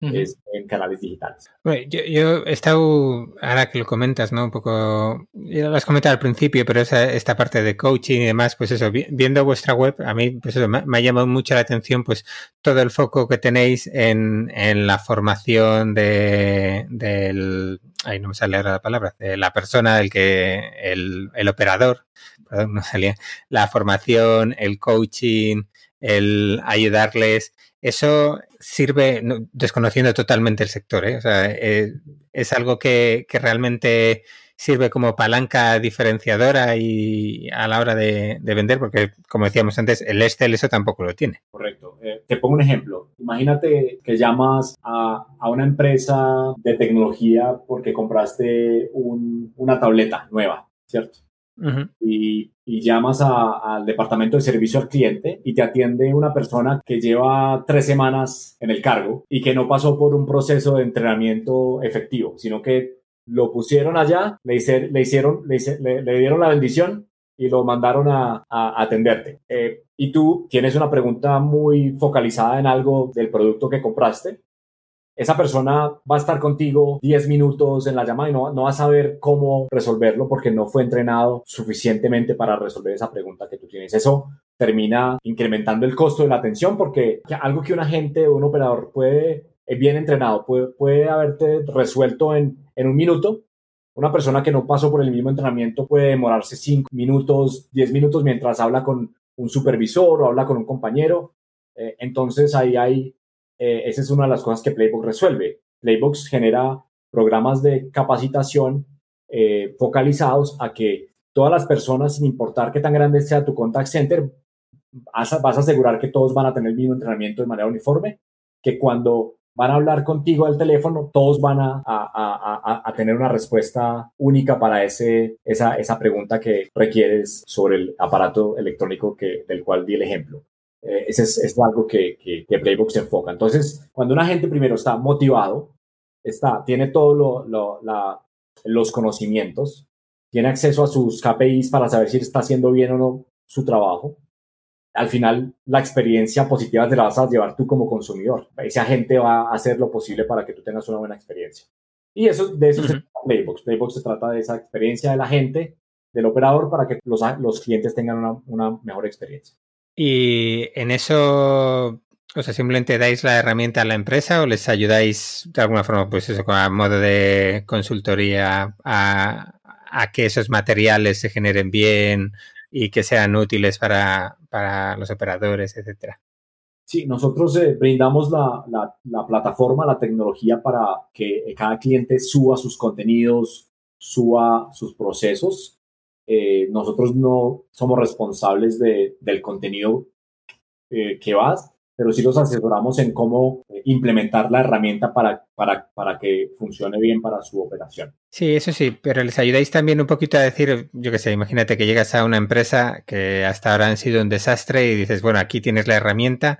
es en canales digitales. yo, yo, he estado, ahora que lo comentas, ¿no? Un poco, ya lo has comentado al principio, pero esa, esta parte de coaching y demás, pues eso, viendo vuestra web, a mí, pues eso, me, ha llamado mucho la atención, pues todo el foco que tenéis en, en la formación de, del, ahí no me sale ahora la palabra, de la persona, el que, el, el operador, perdón, no salía, la formación, el coaching, el ayudarles, eso sirve, desconociendo totalmente el sector, ¿eh? o sea, eh, es algo que, que, realmente sirve como palanca diferenciadora y a la hora de, de, vender, porque como decíamos antes, el Excel eso tampoco lo tiene. Correcto. Eh, te pongo un ejemplo. Imagínate que llamas a, a una empresa de tecnología porque compraste un, una tableta nueva, ¿cierto? Y, llamas al departamento de servicio al cliente y te atiende una persona que lleva tres semanas en el cargo y que no pasó por un proceso de entrenamiento efectivo, sino que lo pusieron allá, le, le hicieron, le, le, dieron la bendición y lo mandaron a, atenderte. Eh, y tú tienes una pregunta muy focalizada en algo del producto que compraste esa persona va a estar contigo 10 minutos en la llamada y no, no va a saber cómo resolverlo porque no fue entrenado suficientemente para resolver esa pregunta que tú tienes. Eso termina incrementando el costo de la atención porque algo que un agente o un operador puede, eh, bien entrenado, puede, puede haberte resuelto en, en un minuto. Una persona que no pasó por el mismo entrenamiento puede demorarse 5 minutos, 10 minutos mientras habla con un supervisor o habla con un compañero. Eh, entonces ahí hay eh, esa es una de las cosas que Playbox resuelve. Playbox genera programas de capacitación eh, focalizados a que todas las personas, sin importar qué tan grande sea tu contact center, vas a, a asegurar que todos van a tener el mismo entrenamiento de manera uniforme, que cuando van a hablar contigo al teléfono, todos van a, tener una respuesta única para esa, esa, pregunta que requieres sobre el aparato electrónico que, del cual di el ejemplo. Eh, ese es, es, algo que, que, que, Playbook se enfoca. Entonces, cuando una gente primero está motivado, está, tiene todos lo, lo, los conocimientos, tiene acceso a sus KPIs para saber si está haciendo bien o no su trabajo, al final la experiencia positiva te la vas a llevar tú como consumidor. Ese agente va a hacer lo posible para que tú tengas una buena experiencia. Y eso, de eso se trata Playbox. Playbox se trata de esa experiencia del agente, del operador, para que los, los clientes tengan una, una, mejor experiencia. Y en eso, o sea, simplemente dais la herramienta a la empresa o les ayudáis de alguna forma, pues eso, a modo de consultoría a, que esos materiales se generen bien y que sean útiles para, para los operadores, etcétera. Sí, nosotros eh, brindamos la, la, plataforma, la tecnología para que cada cliente suba sus contenidos, suba sus procesos. Eh, nosotros no somos responsables de, del contenido eh, que vas, pero sí los asesoramos en cómo eh, implementar la herramienta para, para, para que funcione bien para su operación. Sí, eso sí, pero les ayudáis también un poquito a decir, yo qué sé, imagínate que llegas a una empresa que hasta ahora han sido un desastre y dices, bueno, aquí tienes la herramienta,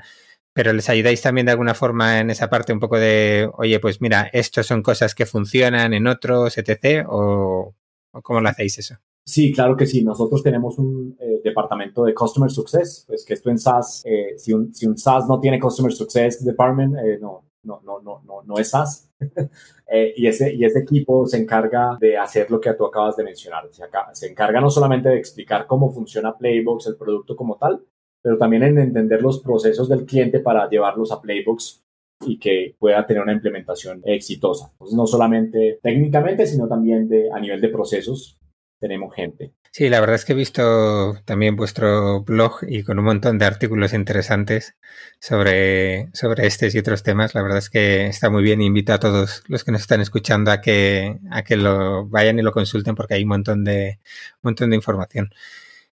pero les ayudáis también de alguna forma en esa parte un poco de, oye, pues mira, esto son cosas que funcionan en otros, etc. ¿O, o cómo lo hacéis eso? Sí, claro que sí. Nosotros tenemos un eh, departamento de Customer Success, pues que esto en SaaS, eh, si, un, si un SaaS no tiene Customer Success Department, eh, no, no, no, no, no, no es SaaS. y, ese, y ese equipo se encarga de hacer lo que tú acabas de mencionar. Se, se encarga no solamente de explicar cómo funciona Playbox, el producto como tal, pero también en entender los procesos del cliente para llevarlos a Playbox y que pueda tener una implementación exitosa. Entonces, no solamente técnicamente, sino también de, a nivel de procesos tenemos gente. Sí, la verdad es que he visto también vuestro blog y con un montón de artículos interesantes sobre, sobre estos y otros temas. La verdad es que está muy bien. Invito a todos los que nos están escuchando a que, a que lo vayan y lo consulten porque hay un montón de, un montón de información.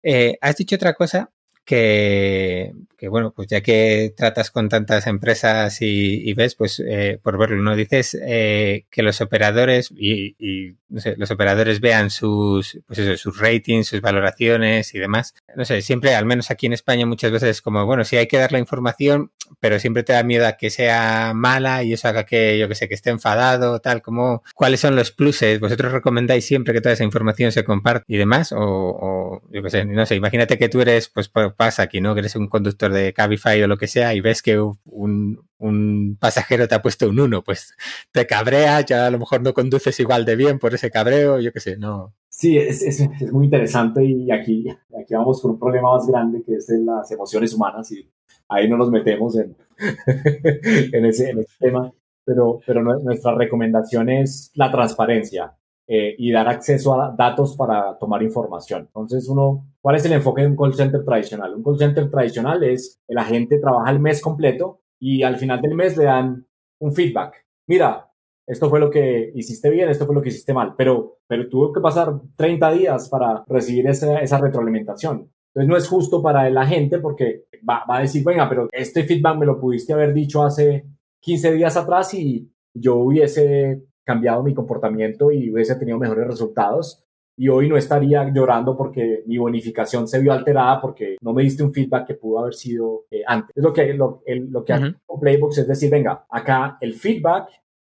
Eh, has dicho otra cosa que, bueno, pues ya que tratas con tantas empresas y, ves, pues eh, por verlo, ¿no? Dices eh, que los operadores y, y no sé, los operadores vean sus, pues eso, sus ratings, sus valoraciones y demás. No sé, siempre, al menos aquí en España, muchas veces es como, bueno, sí hay que dar la información, pero siempre te da miedo a que sea mala y eso haga que, yo que sé, que esté enfadado, tal, como, ¿cuáles son los pluses? ¿Vosotros recomendáis siempre que toda esa información se comparte y demás? O, o yo que sé, no sé, imagínate que tú eres, pues pasa aquí, ¿no? Que eres un conductor de Cabify o lo que sea y ves que un, un pasajero te ha puesto un 1, pues te cabrea, ya a lo mejor no conduces igual de bien por ese cabreo, yo qué sé, no. Sí, es, es, es, muy interesante y aquí, aquí vamos con un problema más grande que es las emociones humanas y ahí no nos metemos en, en, ese, en, ese, tema, pero, pero nuestra recomendación es la transparencia eh, y dar acceso a datos para tomar información. Entonces, uno, ¿cuál es el enfoque de un call center tradicional? Un call center tradicional es el agente trabaja el mes completo y al final del mes le dan un feedback. Mira, esto fue lo que hiciste bien, esto fue lo que hiciste mal, pero, pero tuvo que pasar 30 días para recibir esa, esa retroalimentación. Entonces no es justo para la gente porque va, va, a decir, venga, pero este feedback me lo pudiste haber dicho hace 15 días atrás y yo hubiese cambiado mi comportamiento y hubiese tenido mejores resultados y hoy no estaría llorando porque mi bonificación se vio alterada porque no me diste un feedback que pudo haber sido eh, antes. Es lo que, lo, lo que hace Playbox es decir, venga, acá el feedback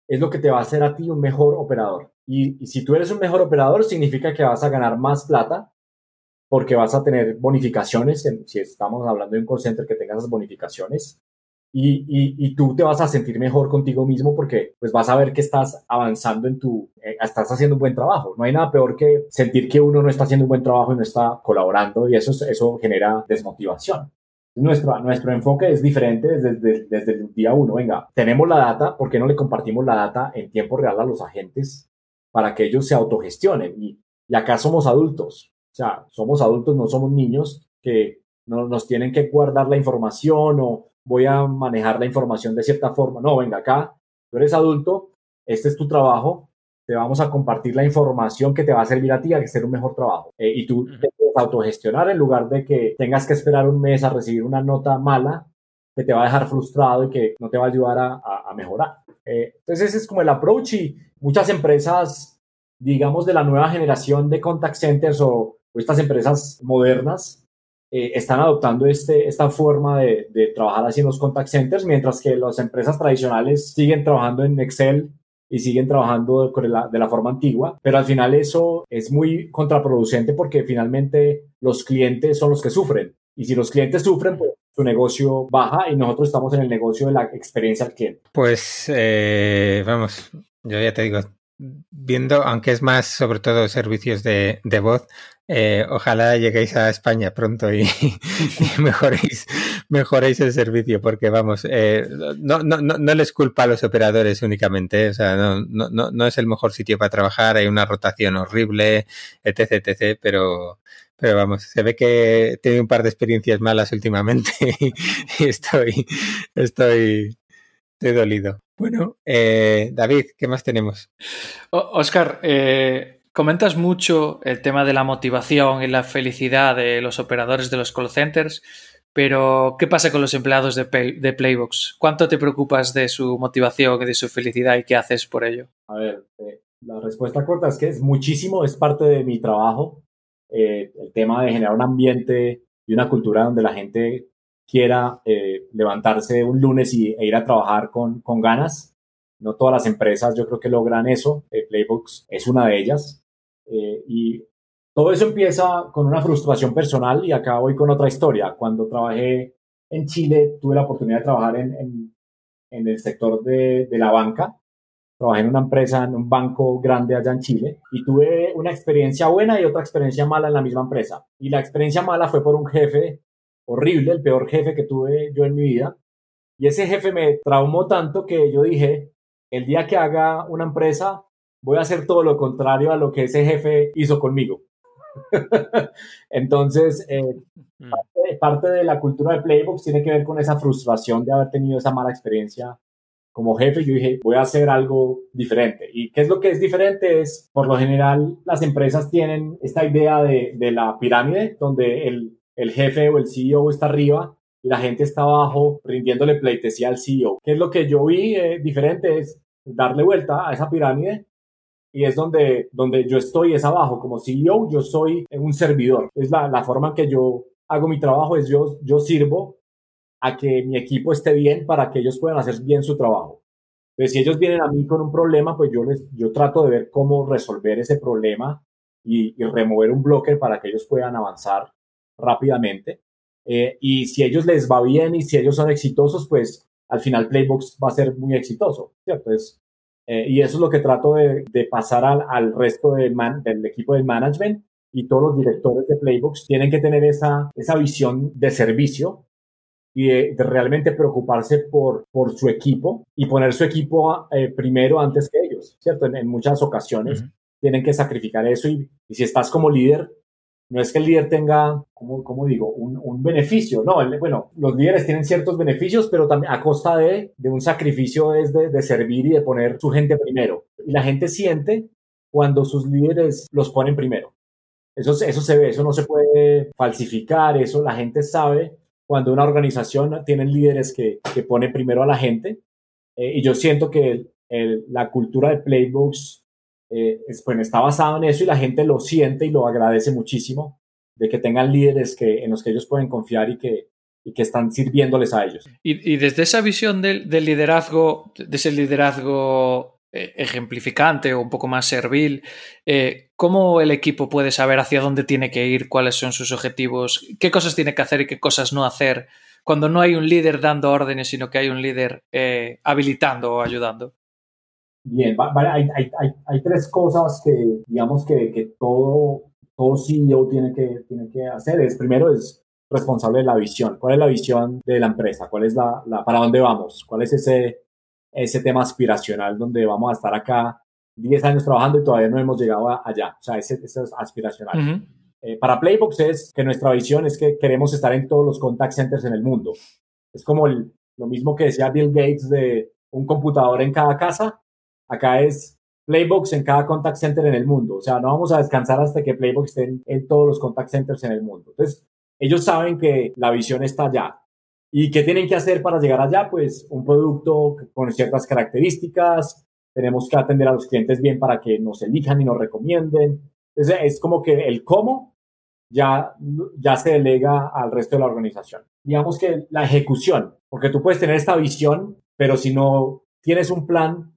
es lo que te va a hacer a ti un mejor operador. Y, y si tú eres un mejor operador, significa que vas a ganar más plata porque vas a tener bonificaciones, si estamos hablando de un call center que tenga esas bonificaciones, y, y, y, tú te vas a sentir mejor contigo mismo porque pues vas a ver que estás avanzando en tu, eh, estás haciendo un buen trabajo. No hay nada peor que sentir que uno no está haciendo un buen trabajo y no está colaborando y eso, eso genera desmotivación. Nuestro, nuestro enfoque es diferente desde, desde, el día uno. Venga, tenemos la data, ¿por qué no le compartimos la data en tiempo real a los agentes para que ellos se autogestionen? Y, y acá somos adultos, o sea, somos adultos, no somos niños que no, nos tienen que guardar la información o voy a manejar la información de cierta forma. No, venga, acá, tú eres adulto, este es tu trabajo, te vamos a compartir la información que te va a servir a ti a hacer un mejor trabajo. Eh, y tú te puedes autogestionar en lugar de que tengas que esperar un mes a recibir una nota mala que te va a dejar frustrado y que no te va a ayudar a, mejorar. Eh, entonces ese es como el approach y muchas empresas, digamos, de la nueva generación de contact centers o, estas empresas modernas, eh, están adoptando este, esta forma de, trabajar así en los contact centers, mientras que las empresas tradicionales siguen trabajando en Excel y siguen trabajando de la forma antigua, pero al final eso es muy contraproducente porque finalmente los clientes son los que sufren. Y si los clientes sufren, pues su negocio baja y nosotros estamos en el negocio de la experiencia al cliente. Pues eh, vamos, yo ya te digo, viendo, aunque es más sobre todo servicios de, de voz, eh, ojalá lleguéis a España pronto y, mejoréis, mejoréis el servicio, porque vamos, eh, no, no, no, les culpa a los operadores únicamente, o sea, no, no, no es el mejor sitio para trabajar, hay una rotación horrible, etc, etc, pero, pero vamos, se ve que he tenido un par de experiencias malas últimamente y estoy, estoy, estoy dolido. Bueno, eh, David, ¿qué más tenemos? Oscar, eh, Comentas mucho el tema de la motivación y la felicidad de los operadores de los call centers, pero ¿qué pasa con los empleados de, Playbox? ¿Cuánto te preocupas de su motivación y de su felicidad y qué haces por ello? A ver, eh, la respuesta corta es que es muchísimo, es parte de mi trabajo. Eh, el tema de generar un ambiente y una cultura donde la gente quiera eh, levantarse un lunes y, e ir a trabajar con, con ganas. No todas las empresas yo creo que logran eso. Playbox es una de ellas. Eh, y todo eso empieza con una frustración personal y acá voy con otra historia. Cuando trabajé en Chile, tuve la oportunidad de trabajar en, en, el sector de, la banca. Trabajé en una empresa, en un banco grande allá en Chile y tuve una experiencia buena y otra experiencia mala en la misma empresa. Y la experiencia mala fue por un jefe horrible, el peor jefe que tuve yo en mi vida. Y ese jefe me traumó tanto que yo dije, el día que haga una empresa, voy a hacer todo lo contrario a lo que ese jefe hizo conmigo. Entonces, eh, mm. parte, de la cultura de Playbox tiene que ver con esa frustración de haber tenido esa mala experiencia como jefe. Yo dije, voy a hacer algo diferente. ¿Y qué es lo que es diferente? Es, por lo general, las empresas tienen esta idea de, de la pirámide, donde el, el jefe o el CEO está arriba y la gente está abajo rindiéndole pleitesía al CEO. ¿Qué es lo que yo vi eh, diferente? Es darle vuelta a esa pirámide y es donde, donde yo estoy, es abajo. Como CEO, yo soy un servidor. Es la, la forma en que yo hago mi trabajo, es yo, yo sirvo a que mi equipo esté bien para que ellos puedan hacer bien su trabajo. Entonces, si ellos vienen a mí con un problema, pues yo, les, yo trato de ver cómo resolver ese problema y, y remover un bloque para que ellos puedan avanzar rápidamente. Eh, y si ellos les va bien y si ellos son exitosos, pues al final Playbox va a ser muy exitoso, ¿cierto? Eh, y eso es lo que trato de, pasar al, al resto del, del equipo de management y todos los directores de Playbox tienen que tener esa, esa visión de servicio y de, realmente preocuparse por, por su equipo y poner su equipo eh, primero antes que ellos, ¿cierto? En, muchas ocasiones tienen que sacrificar eso y, y, si estás como líder, no es que el líder tenga, como, digo, un, beneficio, no, bueno, los líderes tienen ciertos beneficios, pero también a costa de, un sacrificio es de, servir y de poner su gente primero. Y la gente siente cuando sus líderes los ponen primero. Eso, se ve, eso no se puede falsificar, eso la gente sabe cuando una organización tiene líderes que, que ponen primero a la gente. Eh, y yo siento que la cultura de playbooks eh, está basado en eso y la gente lo siente y lo agradece muchísimo de que tengan líderes que, en los que ellos pueden confiar y que, y que están sirviéndoles a ellos. Y, desde esa visión del, liderazgo, de ese liderazgo eh, ejemplificante o un poco más servil, eh, ¿cómo el equipo puede saber hacia dónde tiene que ir, cuáles son sus objetivos, qué cosas tiene que hacer y qué cosas no hacer, cuando no hay un líder dando órdenes, sino que hay un líder habilitando o ayudando? Bien, hay, hay, hay, hay, tres cosas que, digamos, que, que todo, todo CEO tiene que, tiene que hacer. Es, primero es responsable de la visión. ¿Cuál es la visión de la empresa? ¿Cuál es la, la para dónde vamos? ¿Cuál es ese, ese tema aspiracional donde vamos a estar acá 10 años trabajando y todavía no hemos llegado allá? O sea, ese, ese es aspiracional. Eh, para Playbox es que nuestra visión es que queremos estar en todos los contact centers en el mundo. Es como lo mismo que decía Bill Gates de un computador en cada casa. Acá es Playbox en cada contact center en el mundo. O sea, no vamos a descansar hasta que Playbox esté en, todos los contact centers en el mundo. Entonces, ellos saben que la visión está allá. ¿Y qué tienen que hacer para llegar allá? Pues un producto con ciertas características. Tenemos que atender a los clientes bien para que nos elijan y nos recomienden. Entonces, es como que el cómo ya, ya se delega al resto de la organización. Digamos que la ejecución, porque tú puedes tener esta visión, pero si no tienes un plan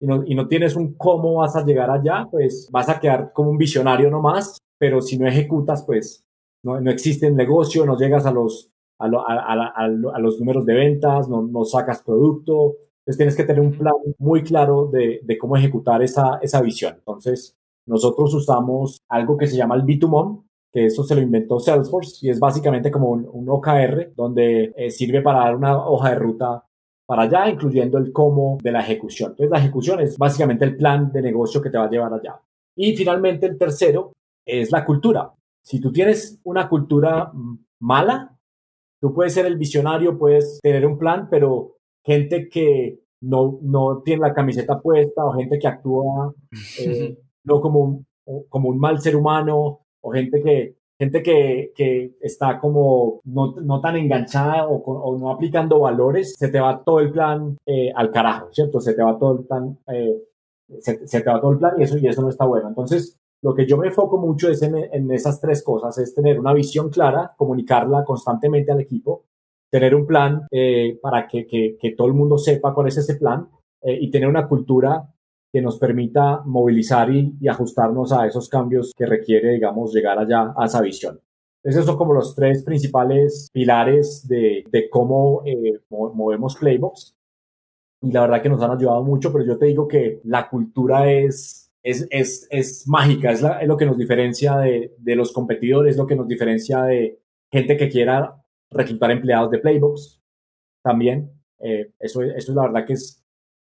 y no, y no tienes un cómo vas a llegar allá, pues vas a quedar como un visionario nomás, pero si no ejecutas, pues no, no existe el negocio, no llegas a los, a, a, los números de ventas, no, no, sacas producto. Entonces tienes que tener un plan muy claro de, de, cómo ejecutar esa, esa visión. Entonces, nosotros usamos algo que se llama el B2MON, que eso se lo inventó Salesforce y es básicamente como un, un OKR donde eh, sirve para dar una hoja de ruta para allá, incluyendo el cómo de la ejecución. Entonces, la ejecución es básicamente el plan de negocio que te va a llevar allá. Y finalmente, el tercero es la cultura. Si tú tienes una cultura mala, tú puedes ser el visionario, puedes tener un plan, pero gente que no, no tiene la camiseta puesta o gente que actúa eh, no como un, como un mal ser humano o gente que gente que, que está como no, no tan enganchada o, o, no aplicando valores, se te va todo el plan eh, al carajo, ¿cierto? Se te va todo el plan, eh, se, se, te va todo el plan y eso, y eso no está bueno. Entonces, lo que yo me enfoco mucho es en, en esas tres cosas, es tener una visión clara, comunicarla constantemente al equipo, tener un plan eh, para que, que, que, todo el mundo sepa cuál es ese plan y tener una cultura que nos permita movilizar y, ajustarnos a esos cambios que requiere, digamos, llegar allá a esa visión. Esos son como los tres principales pilares de, de cómo eh, movemos Playbox. Y la verdad que nos han ayudado mucho, pero yo te digo que la cultura es, es, es, es mágica, es, es, lo que nos diferencia de, de los competidores, es lo que nos diferencia de gente que quiera reclutar empleados de Playbox también. Eh, eso, eso es la verdad que es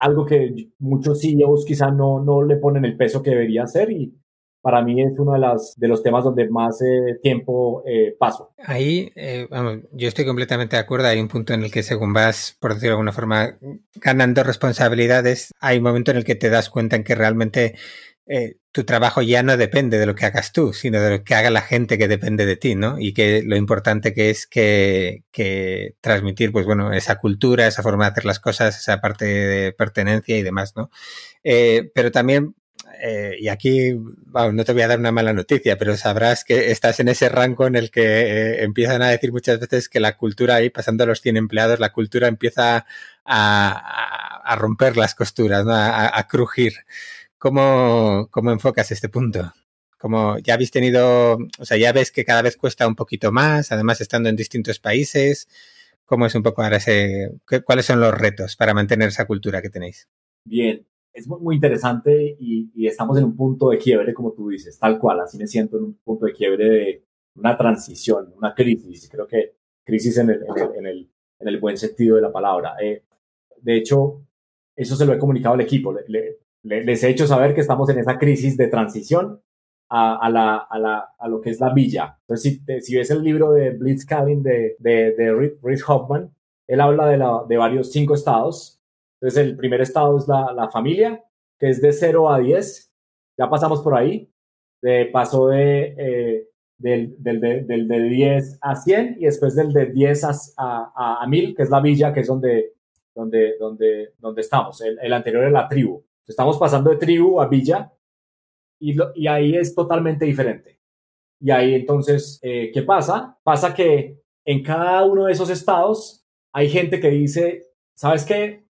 algo que muchos CEOs quizá no, no le ponen el peso que debería ser y para mí es uno de, las, de los temas donde más eh, tiempo eh, paso. Ahí, eh, vamos, yo estoy completamente de acuerdo. Hay un punto en el que según vas, por decirlo de alguna forma, ganando responsabilidades, hay un momento en el que te das cuenta en que realmente eh, tu trabajo ya no depende de lo que hagas tú, sino de lo que haga la gente que depende de ti, ¿no? Y que lo importante que es que, transmitir, pues bueno, esa cultura, esa forma de hacer las cosas, esa parte de pertenencia y demás, ¿no? Eh, pero también, eh, y aquí, no te voy a dar una mala noticia, pero sabrás que estás en ese rango en el que eh, empiezan a decir muchas veces que la cultura ahí, pasando a los 100 empleados, la cultura empieza a, a, romper las costuras, ¿no? a, a crujir. ¿Cómo, ¿Cómo enfocas este punto? Como ya habéis tenido, o sea, ya ves que cada vez cuesta un poquito más, además estando en distintos países. ¿Cómo es un poco ese, cuáles son los retos para mantener esa cultura que tenéis? Bien, es muy interesante y, estamos en un punto de quiebre, como tú dices, tal cual, así me siento en un punto de quiebre de una transición, una crisis, creo que crisis en el, en el, en el, en el buen sentido de la palabra. Eh, de hecho, eso se lo he comunicado al equipo, les he hecho saber que estamos en esa crisis de transición a, a, la, a, la, a lo que es la villa. Entonces, si, si ves el libro de Blitzscaling de, de, de Hoffman, él habla de, la, de varios cinco estados. Entonces, el primer estado es la, la familia, que es de 0 a 10. Ya pasamos por ahí. De, pasó de, eh, del, del, de, del de 10 a 100 y después del de 10 a, a, a 1000, que es la villa, que es donde, donde, donde, donde estamos. El, el anterior es la tribu. Estamos pasando de tribu a villa y, y ahí es totalmente diferente. Y ahí entonces, eh, ¿qué pasa? Pasa que en cada uno de esos estados hay gente que dice, ¿sabes qué?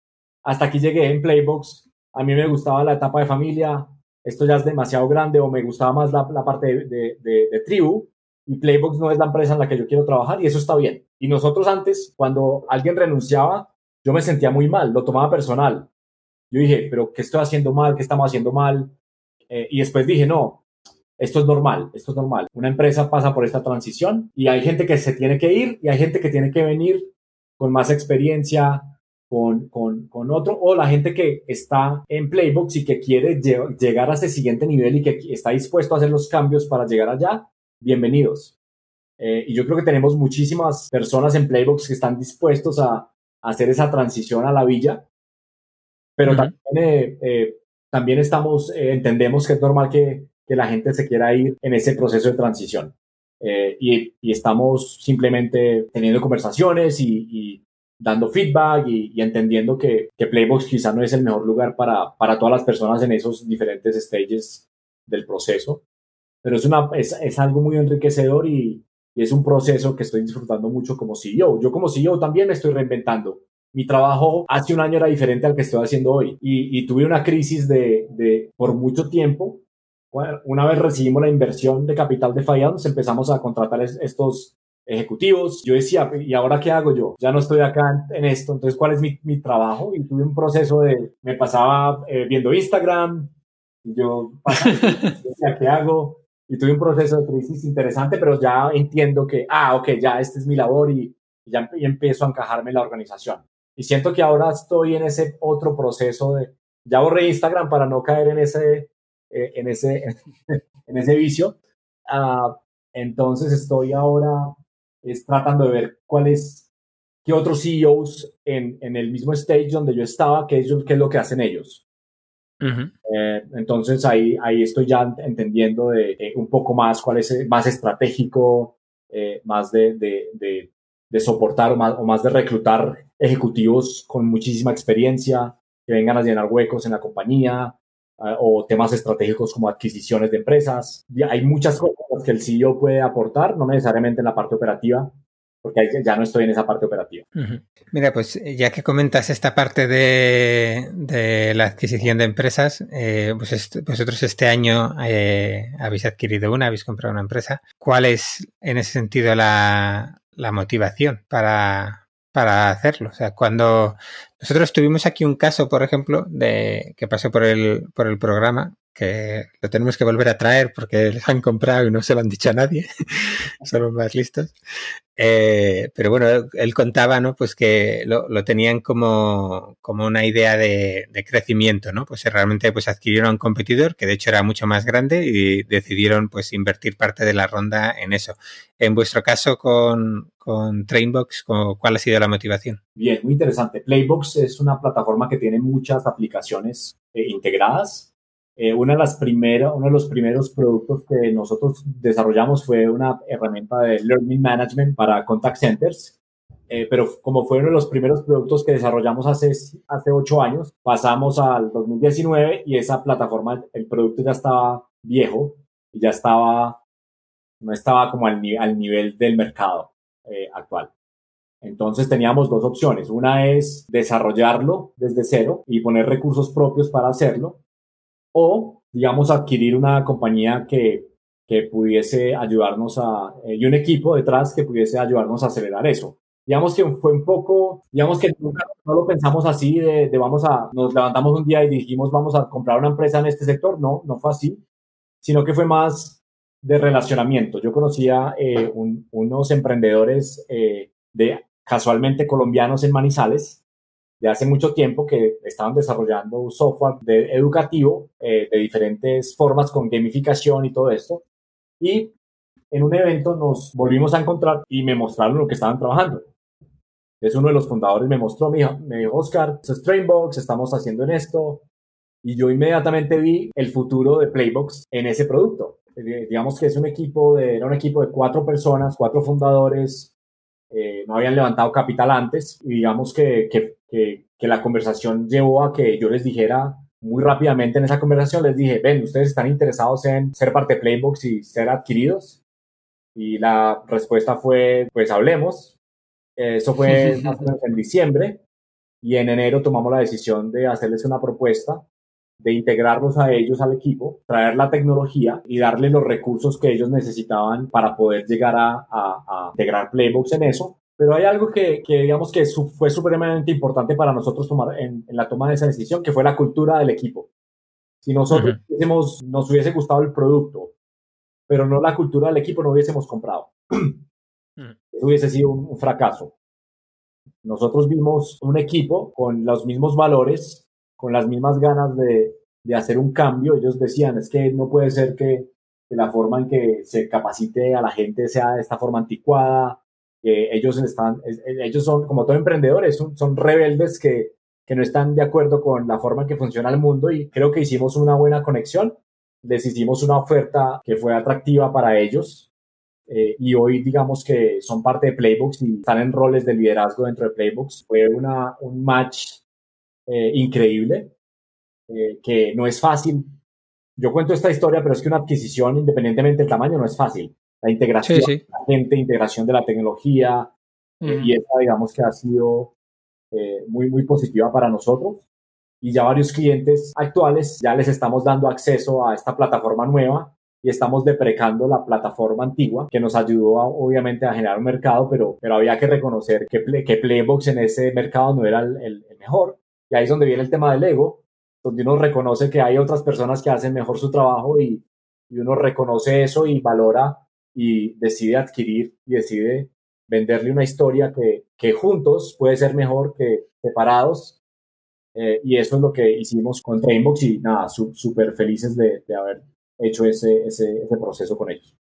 Hasta aquí llegué en Playbox, a mí me gustaba la etapa de familia, esto ya es demasiado grande o me gustaba más la, la parte de, de, tribu y Playbox no es la empresa en la que yo quiero trabajar y eso está bien. Y nosotros antes, cuando alguien renunciaba, yo me sentía muy mal, lo tomaba personal yo dije, pero ¿qué estoy haciendo mal? ¿Qué estamos haciendo mal? Eh, y después dije, no, esto es normal, esto es normal. Una empresa pasa por esta transición y hay gente que se tiene que ir y hay gente que tiene que venir con más experiencia, con, con, con otro, o la gente que está en Playbox y que quiere llegar a ese siguiente nivel y que está dispuesto a hacer los cambios para llegar allá, bienvenidos. Eh, y yo creo que tenemos muchísimas personas en Playbox que están dispuestos a, hacer esa transición a la villa, pero también, eh, eh, también estamos, entendemos que es normal que, que, la gente se quiera ir en ese proceso de transición. Y, y, estamos simplemente teniendo conversaciones y, y dando feedback y, entendiendo que, que, Playbox quizá no es el mejor lugar para, para todas las personas en esos diferentes stages del proceso. Pero es, una, es, es algo muy enriquecedor y, y es un proceso que estoy disfrutando mucho como CEO. Yo como CEO también me estoy reinventando. Mi trabajo hace un año era diferente al que estoy haciendo hoy y, y tuve una crisis de, de, por mucho tiempo. una vez recibimos la inversión de capital de Fayance, empezamos a contratar estos ejecutivos. Yo decía, ¿y ahora qué hago yo? Ya no estoy acá en esto, entonces ¿cuál es mi, mi trabajo? Y tuve un proceso de, me pasaba eh, viendo Instagram, y yo pasaba, decía, ¿qué hago? y tuve un proceso de crisis interesante, pero ya entiendo que, ah, ok, ya esta es mi labor y, ya empiezo a encajarme en la organización. Y siento que ahora estoy en ese otro proceso de, ya borré Instagram para no caer en ese, eh, en ese, en ese vicio. Uh, entonces estoy ahora es tratando de ver cuáles, qué otros CEOs en, en el mismo stage donde yo estaba, qué, ellos, qué es lo que hacen ellos. Eh, entonces ahí, ahí estoy ya entendiendo de, un poco más cuál es más estratégico, eh, más de, de, de, soportar o más, o más de reclutar ejecutivos con muchísima experiencia que vengan a llenar huecos en la compañía eh, o temas estratégicos como adquisiciones de empresas. hay muchas cosas que el CEO puede aportar, no necesariamente en la parte operativa, porque ya no estoy en esa parte operativa. Mira, pues eh, ya que comentas esta parte de, la adquisición de empresas, eh, pues vosotros este año eh, habéis adquirido una, habéis comprado una empresa. ¿Cuál es en ese sentido la, motivación para, para hacerlo? O sea, cuando nosotros tuvimos aquí un caso, por ejemplo, de que pasó por el, por el programa, que lo tenemos que volver a traer porque les han comprado y no se lo han dicho a nadie, son los más listos. Eh, pero bueno, él, contaba, ¿no? Pues que lo, lo tenían como, como, una idea de, de, crecimiento, ¿no? Pues realmente pues adquirieron un competidor que de hecho era mucho más grande y decidieron pues invertir parte de la ronda en eso. En vuestro caso con, con Trainbox, ¿cuál ha sido la motivación? Bien, muy interesante. Playbox es una plataforma que tiene muchas aplicaciones eh, integradas eh, una de las primeras, uno de los primeros productos que nosotros desarrollamos fue una herramienta de Learning Management para contact centers. Eh, pero como fue uno de los primeros productos que desarrollamos hace, hace ocho años, pasamos al 2019 y esa plataforma, el producto ya estaba viejo y ya estaba, no estaba como al, al nivel del mercado eh, actual. Entonces teníamos dos opciones. Una es desarrollarlo desde cero y poner recursos propios para hacerlo o, digamos, adquirir una compañía que, que pudiese ayudarnos a, eh, y un equipo detrás que pudiese ayudarnos a acelerar eso. Digamos que fue un poco, digamos que nunca no lo pensamos así de, de, vamos a, nos levantamos un día y dijimos vamos a comprar una empresa en este sector. No, no fue así, sino que fue más de relacionamiento. Yo conocía eh, unos emprendedores eh, de casualmente colombianos en Manizales de hace mucho tiempo que estaban desarrollando software de educativo eh, de diferentes formas con gamificación y todo esto. Y en un evento nos volvimos a encontrar y me mostraron lo que estaban trabajando. Es uno de los fundadores me mostró, me dijo, me dijo Oscar, es Strainbox, estamos haciendo en esto. Y yo inmediatamente vi el futuro de Playbox en ese producto. Eh, digamos que es un equipo de, era un equipo de cuatro personas, cuatro fundadores, eh, no habían levantado capital antes y digamos que, que, que, la conversación llevó a que yo les dijera muy rápidamente en esa conversación, les dije, ven, ustedes están interesados en ser parte de Playbox y ser adquiridos. Y la respuesta fue, pues hablemos. Eso fue en diciembre y en enero tomamos la decisión de hacerles una propuesta de integrarlos a ellos al equipo, traer la tecnología y darle los recursos que ellos necesitaban para poder llegar a, a, integrar Playbox en eso. Pero hay algo que, que digamos que fue supremamente importante para nosotros tomar en, la toma de esa decisión, que fue la cultura del equipo. Si nosotros nos hubiese gustado el producto, pero no la cultura del equipo, no hubiésemos comprado. Eso hubiese sido un fracaso. Nosotros vimos un equipo con los mismos valores, con las mismas ganas de, de hacer un cambio. Ellos decían, es que no puede ser que que la forma en que se capacite a la gente sea de esta forma anticuada, que ellos están, ellos son, como todo emprendedores, son, son rebeldes que, que no están de acuerdo con la forma en que funciona el mundo y creo que hicimos una buena conexión, les hicimos una oferta que fue atractiva para ellos eh, y hoy digamos que son parte de Playbooks y están en roles de liderazgo dentro de Playbooks. Fue una, un match eh, increíble, eh, que no es fácil. Yo cuento esta historia, pero es que una adquisición, independientemente del tamaño, no es fácil. La integración de la gente, integración de la tecnología, mm. y esa digamos que ha sido muy, muy positiva para nosotros. Y ya varios clientes actuales ya les estamos dando acceso a esta plataforma nueva y estamos deprecando la plataforma antigua que nos ayudó obviamente a generar un mercado, pero, pero había que reconocer que, que Playbox en ese mercado no era el, mejor. Y ahí es donde viene el tema del ego, donde uno reconoce que hay otras personas que hacen mejor su trabajo y, y uno reconoce eso y valora y decide adquirir y decide venderle una historia que, que juntos puede ser mejor que separados. Eh, y eso es lo que hicimos con Trainbox y nada, súper felices de, de haber hecho ese, ese, ese proceso con ellos.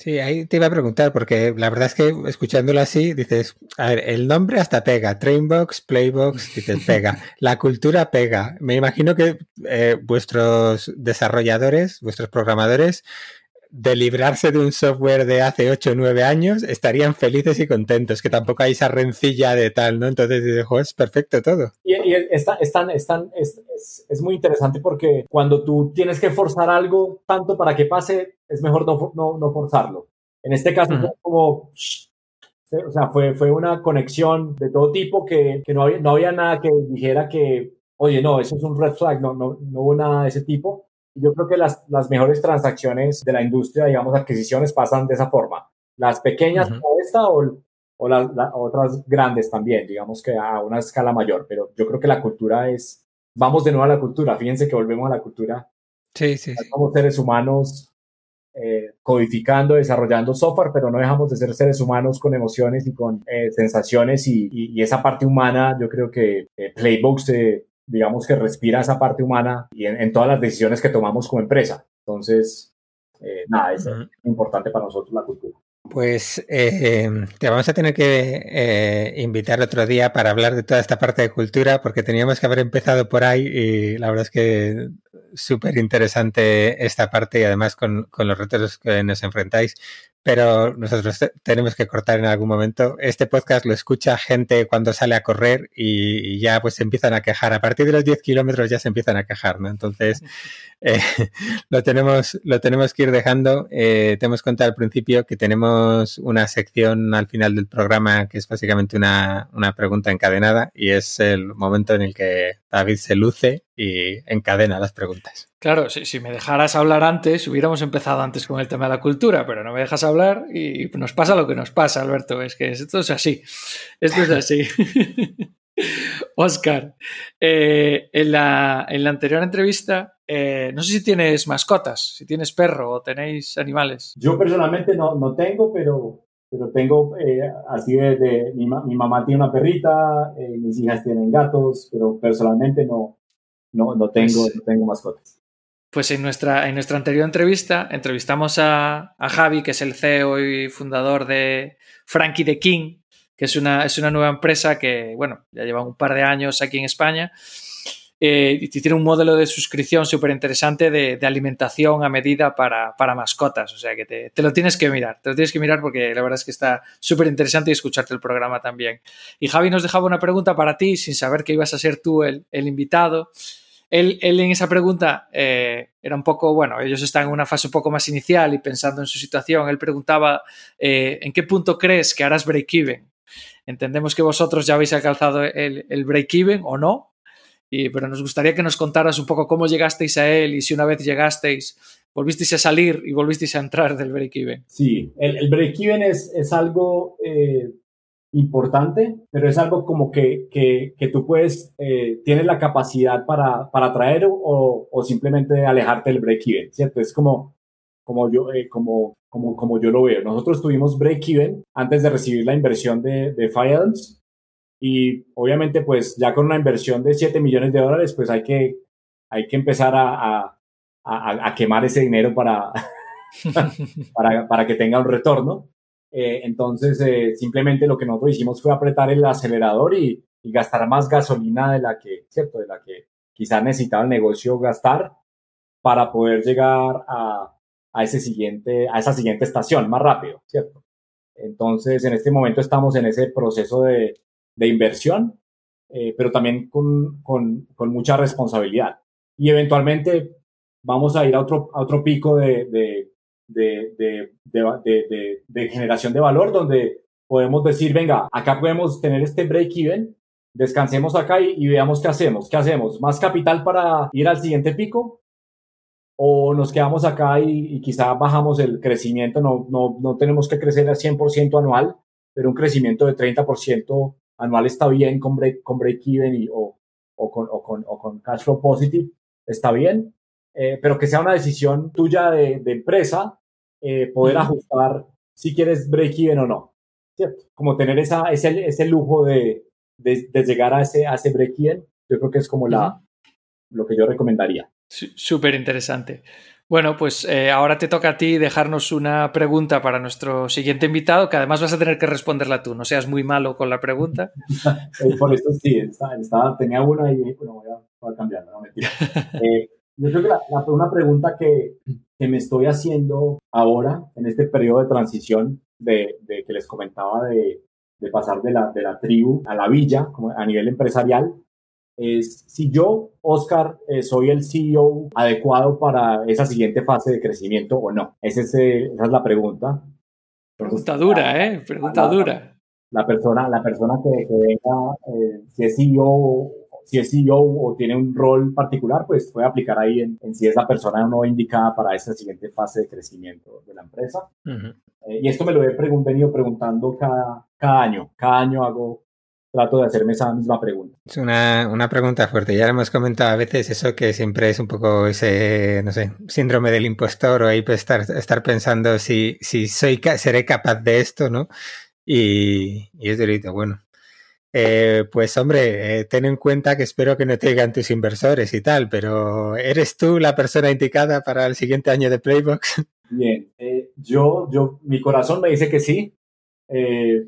Sí, ahí te iba a preguntar, porque la verdad es que escuchándolo así, dices, a ver, el nombre hasta pega, Trainbox, Playbox, dices, pega, la cultura pega. Me imagino que eh, vuestros desarrolladores, vuestros programadores, de librarse de un software de hace 8 o 9 años, estarían felices y contentos, que tampoco hay esa rencilla de tal, ¿no? Entonces dices, es perfecto todo. Y, está, están, están, es, es, muy interesante porque cuando tú tienes que forzar algo tanto para que pase, es mejor no, no, no forzarlo. En este caso, fue como, o sea, fue, fue una conexión de todo tipo que, que no, había, no había nada que dijera que, oye, no, eso es un red flag, no, no, no hubo nada de ese tipo yo creo que las, las mejores transacciones de la industria, digamos, adquisiciones, pasan de esa forma. Las pequeñas como esta o, o las otras grandes también, digamos que a una escala mayor. Pero yo creo que la cultura es, vamos de nuevo a la cultura, fíjense que volvemos a la cultura. Sí, sí. Somos seres humanos eh, codificando, desarrollando software, pero no dejamos de ser seres humanos con emociones y con eh, sensaciones y, y, esa parte humana, yo creo que eh, Playbooks digamos que respira esa parte humana y en, todas las decisiones que tomamos como empresa. Entonces, eh, nada, es importante para nosotros la cultura. Pues eh, te vamos a tener que eh, invitar otro día para hablar de toda esta parte de cultura, porque teníamos que haber empezado por ahí y la verdad es que súper interesante esta parte y además con, con, los retos que nos enfrentáis pero nosotros tenemos que cortar en algún momento. Este podcast lo escucha gente cuando sale a correr y, ya pues se empiezan a quejar. A partir de los 10 kilómetros ya se empiezan a quejar, ¿no? Entonces eh, lo, tenemos, lo tenemos que ir dejando. Eh, te hemos contado al principio que tenemos una sección al final del programa que es básicamente una, una pregunta encadenada y es el momento en el que David se luce y encadena las preguntas. Claro, si, si, me dejaras hablar antes, hubiéramos empezado antes con el tema de la cultura, pero no me dejas hablar y nos pasa lo que nos pasa, Alberto. Es que esto es así. Esto es así. Oscar, eh, en, la, en, la, anterior entrevista, eh, no sé si tienes mascotas, si tienes perro o tenéis animales. Yo personalmente no, no tengo, pero, pero tengo eh, así de, mi, mi, mamá tiene una perrita, mis hijas tienen gatos, pero personalmente no, no, no, tengo, pues no tengo mascotas. Pues en nuestra, en nuestra anterior entrevista entrevistamos a, Javi, que es el CEO y fundador de Frankie the King, que es una, es una nueva empresa que, bueno, ya lleva un par de años aquí en España eh, y tiene un modelo de suscripción súper interesante de, alimentación a medida para, mascotas. O sea que te, lo tienes que mirar, te lo tienes que mirar porque la verdad es que está súper interesante y escucharte el programa también. Y Javi nos dejaba una pregunta para ti sin saber que ibas a ser tú el, el invitado. Él, en esa pregunta eh, era un poco, bueno, ellos están en una fase un poco más inicial y pensando en su situación, él preguntaba, eh, ¿en qué punto crees que harás break-even? Entendemos que vosotros ya habéis alcanzado el, el break-even o no, y, pero nos gustaría que nos contaras un poco cómo llegasteis a él y si una vez llegasteis, volvisteis a salir y volvisteis a entrar del break-even. Sí, el, break-even es, es algo eh, importante, pero es algo como que, que, que tú puedes, eh, tienes la capacidad para, para atraer o, o simplemente alejarte del break-even, ¿cierto? Es como, como, yo, eh, como, como, como yo lo veo. Nosotros tuvimos break-even antes de recibir la inversión de, de Files y obviamente pues ya con una inversión de 7 millones de dólares pues hay que, hay que empezar a, a, a, quemar ese dinero para, para, para, que tenga un retorno. Eh, entonces, eh, simplemente lo que nosotros hicimos fue apretar el acelerador y, y, gastar más gasolina de la que, ¿cierto? De la que quizás necesitaba el negocio gastar para poder llegar a, a, ese siguiente, a esa siguiente estación más rápido, ¿cierto? Entonces, en este momento estamos en ese proceso de, de inversión, eh, pero también con, con, mucha responsabilidad. Y eventualmente vamos a ir a otro, otro pico de, de, de, de, generación de valor donde podemos decir, venga, acá podemos tener este break-even, descansemos acá y, y, veamos qué hacemos. ¿Qué hacemos? ¿Más capital para ir al siguiente pico? ¿O nos quedamos acá y, y quizá bajamos el crecimiento? No, no, no tenemos que crecer al 100% anual, pero un crecimiento de 30% anual está bien con break, con break even y, o, o, con, o, con, o con cash flow positive, está bien, eh, pero que sea una decisión tuya de, de empresa, eh, poder ajustar si quieres break even o no. ¿cierto? Como tener esa, ese, ese lujo de, de, de, llegar a ese, a ese break even, yo creo que es como la, lo que yo recomendaría. Súper interesante. Bueno, pues eh, ahora te toca a ti dejarnos una pregunta para nuestro siguiente invitado, que además vas a tener que responderla tú, no seas muy malo con la pregunta. Por eso sí, estaba, tenía una y bueno, voy a, voy a cambiarla, no mentira. Eh, yo creo que la, la, una pregunta que, que, me estoy haciendo ahora, en este periodo de transición de, de que les comentaba de, de pasar de la, de la tribu a la villa como a nivel empresarial, es si yo, Oscar, eh, soy el CEO adecuado para esa siguiente fase de crecimiento o no. Ese es, esa es la pregunta. Pregunta dura, ¿eh? Pregunta la, dura. La persona, la persona que, que venga, eh, si es CEO si es CEO o tiene un rol particular, pues puede aplicar ahí en, en, si es la persona no indicada para esa siguiente fase de crecimiento de la empresa. Uh -huh. eh, y esto me lo he pregun venido preguntando cada, cada año. Cada año hago trato de hacerme esa misma pregunta. Es una, una, pregunta fuerte. Ya lo hemos comentado a veces eso que siempre es un poco ese, no sé, síndrome del impostor o ahí pues estar, estar pensando si, si soy, seré capaz de esto, ¿no? Y, y es delito. Bueno, eh, pues hombre, eh, ten en cuenta que espero que no te digan tus inversores y tal, pero ¿eres tú la persona indicada para el siguiente año de Playbox? Bien, eh, yo, yo, mi corazón me dice que sí. Eh,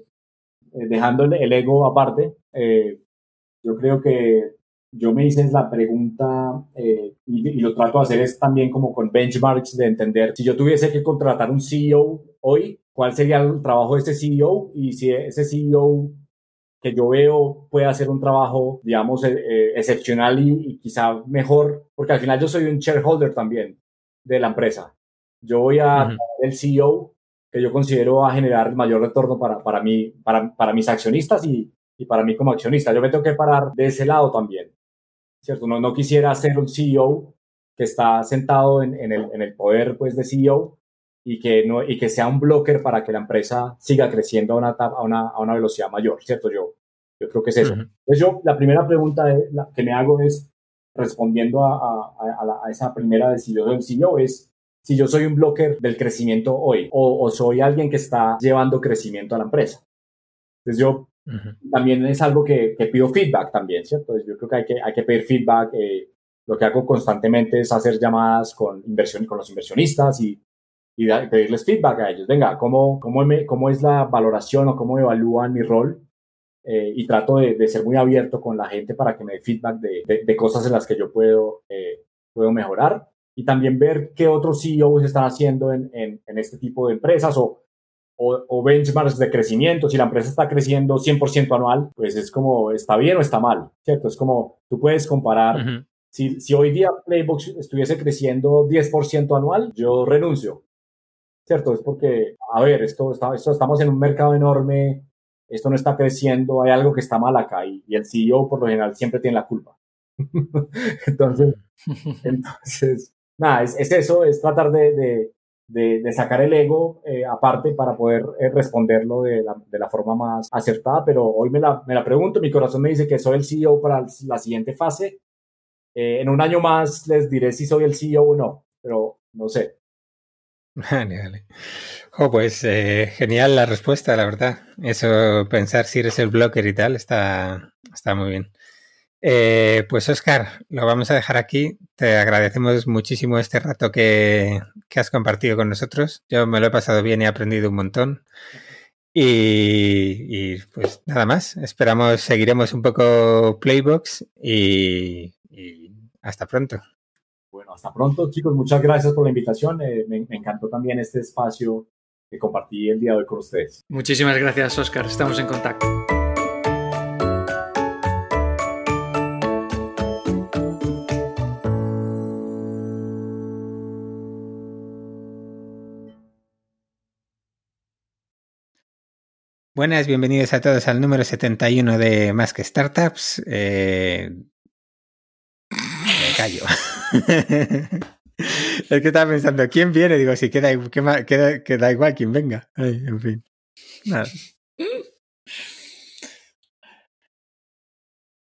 eh, dejando el ego aparte, eh, yo creo que yo me hice la pregunta eh, y, y, lo trato de hacer es también como con benchmarks de entender si yo tuviese que contratar un CEO hoy, cuál sería el trabajo de ese CEO y si ese CEO que yo veo puede hacer un trabajo, digamos, eh, excepcional y, y, quizá mejor, porque al final yo soy un shareholder también de la empresa. Yo voy a uh -huh. el CEO que yo considero va a generar el mayor retorno para, para, mí, para, para mis accionistas y, y, para mí como accionista. Yo me tengo que parar de ese lado también, ¿cierto? No, no quisiera ser un CEO que está sentado en, en, el, en el poder pues, de CEO y que, no, y que sea un blocker para que la empresa siga creciendo a una, a una, a una velocidad mayor, ¿cierto? Yo, yo creo que es eso. Uh -huh. Entonces yo, la primera pregunta la, que me hago es, respondiendo a, a, a, la, a esa primera decisión del CEO, es si yo soy un blocker del crecimiento hoy o, o, soy alguien que está llevando crecimiento a la empresa. Entonces yo uh -huh. también es algo que, que, pido feedback también, ¿cierto? Entonces yo creo que hay que, hay que pedir feedback. Eh, lo que hago constantemente es hacer llamadas con inversión con los inversionistas y, y pedirles feedback a ellos. Venga, ¿cómo, cómo, me, cómo es la valoración o cómo evalúan mi rol? Eh, y trato de, de, ser muy abierto con la gente para que me dé feedback de, de, de cosas en las que yo puedo, eh, puedo mejorar y también ver qué otros CEOs están haciendo en, en, en este tipo de empresas o, o, o, benchmarks de crecimiento. Si la empresa está creciendo 100% anual, pues es como, ¿está bien o está mal? ¿Cierto? Es como, tú puedes comparar. Uh -huh. si, si hoy día Playbox estuviese creciendo 10% anual, yo renuncio. ¿Cierto? Es porque, a ver, esto, está, esto estamos en un mercado enorme, esto no está creciendo, hay algo que está mal acá y, y el CEO por lo general siempre tiene la culpa. entonces, entonces, nada, es, es, eso, es tratar de, sacar el ego eh, aparte para poder eh, responderlo de la, forma más acertada, pero hoy me la, pregunto, mi corazón me dice que soy el CEO para la siguiente fase. Eh, en un año más les diré si soy el CEO o no, pero no sé. Vale. Oh, pues genial la respuesta, la verdad. Eso, pensar si eres el blocker y tal, está, está muy bien. Eh, pues Oscar, lo vamos a dejar aquí. Te agradecemos muchísimo este rato que, has compartido con nosotros. Yo me lo he pasado bien y he aprendido un montón. Y, pues nada más. Esperamos, seguiremos un poco Playbox y, hasta pronto. Bueno, hasta pronto, chicos. Muchas gracias por la invitación. Eh, me, me encantó también este espacio que compartí el día de hoy con ustedes. Muchísimas gracias, Oscar. Estamos en contacto. Buenas, bienvenidos a todos al número 71 de Más que Startups. Eh, me callo. es que estaba pensando, ¿quién viene? Digo, si queda, queda, queda igual quien venga. en fin. Nada.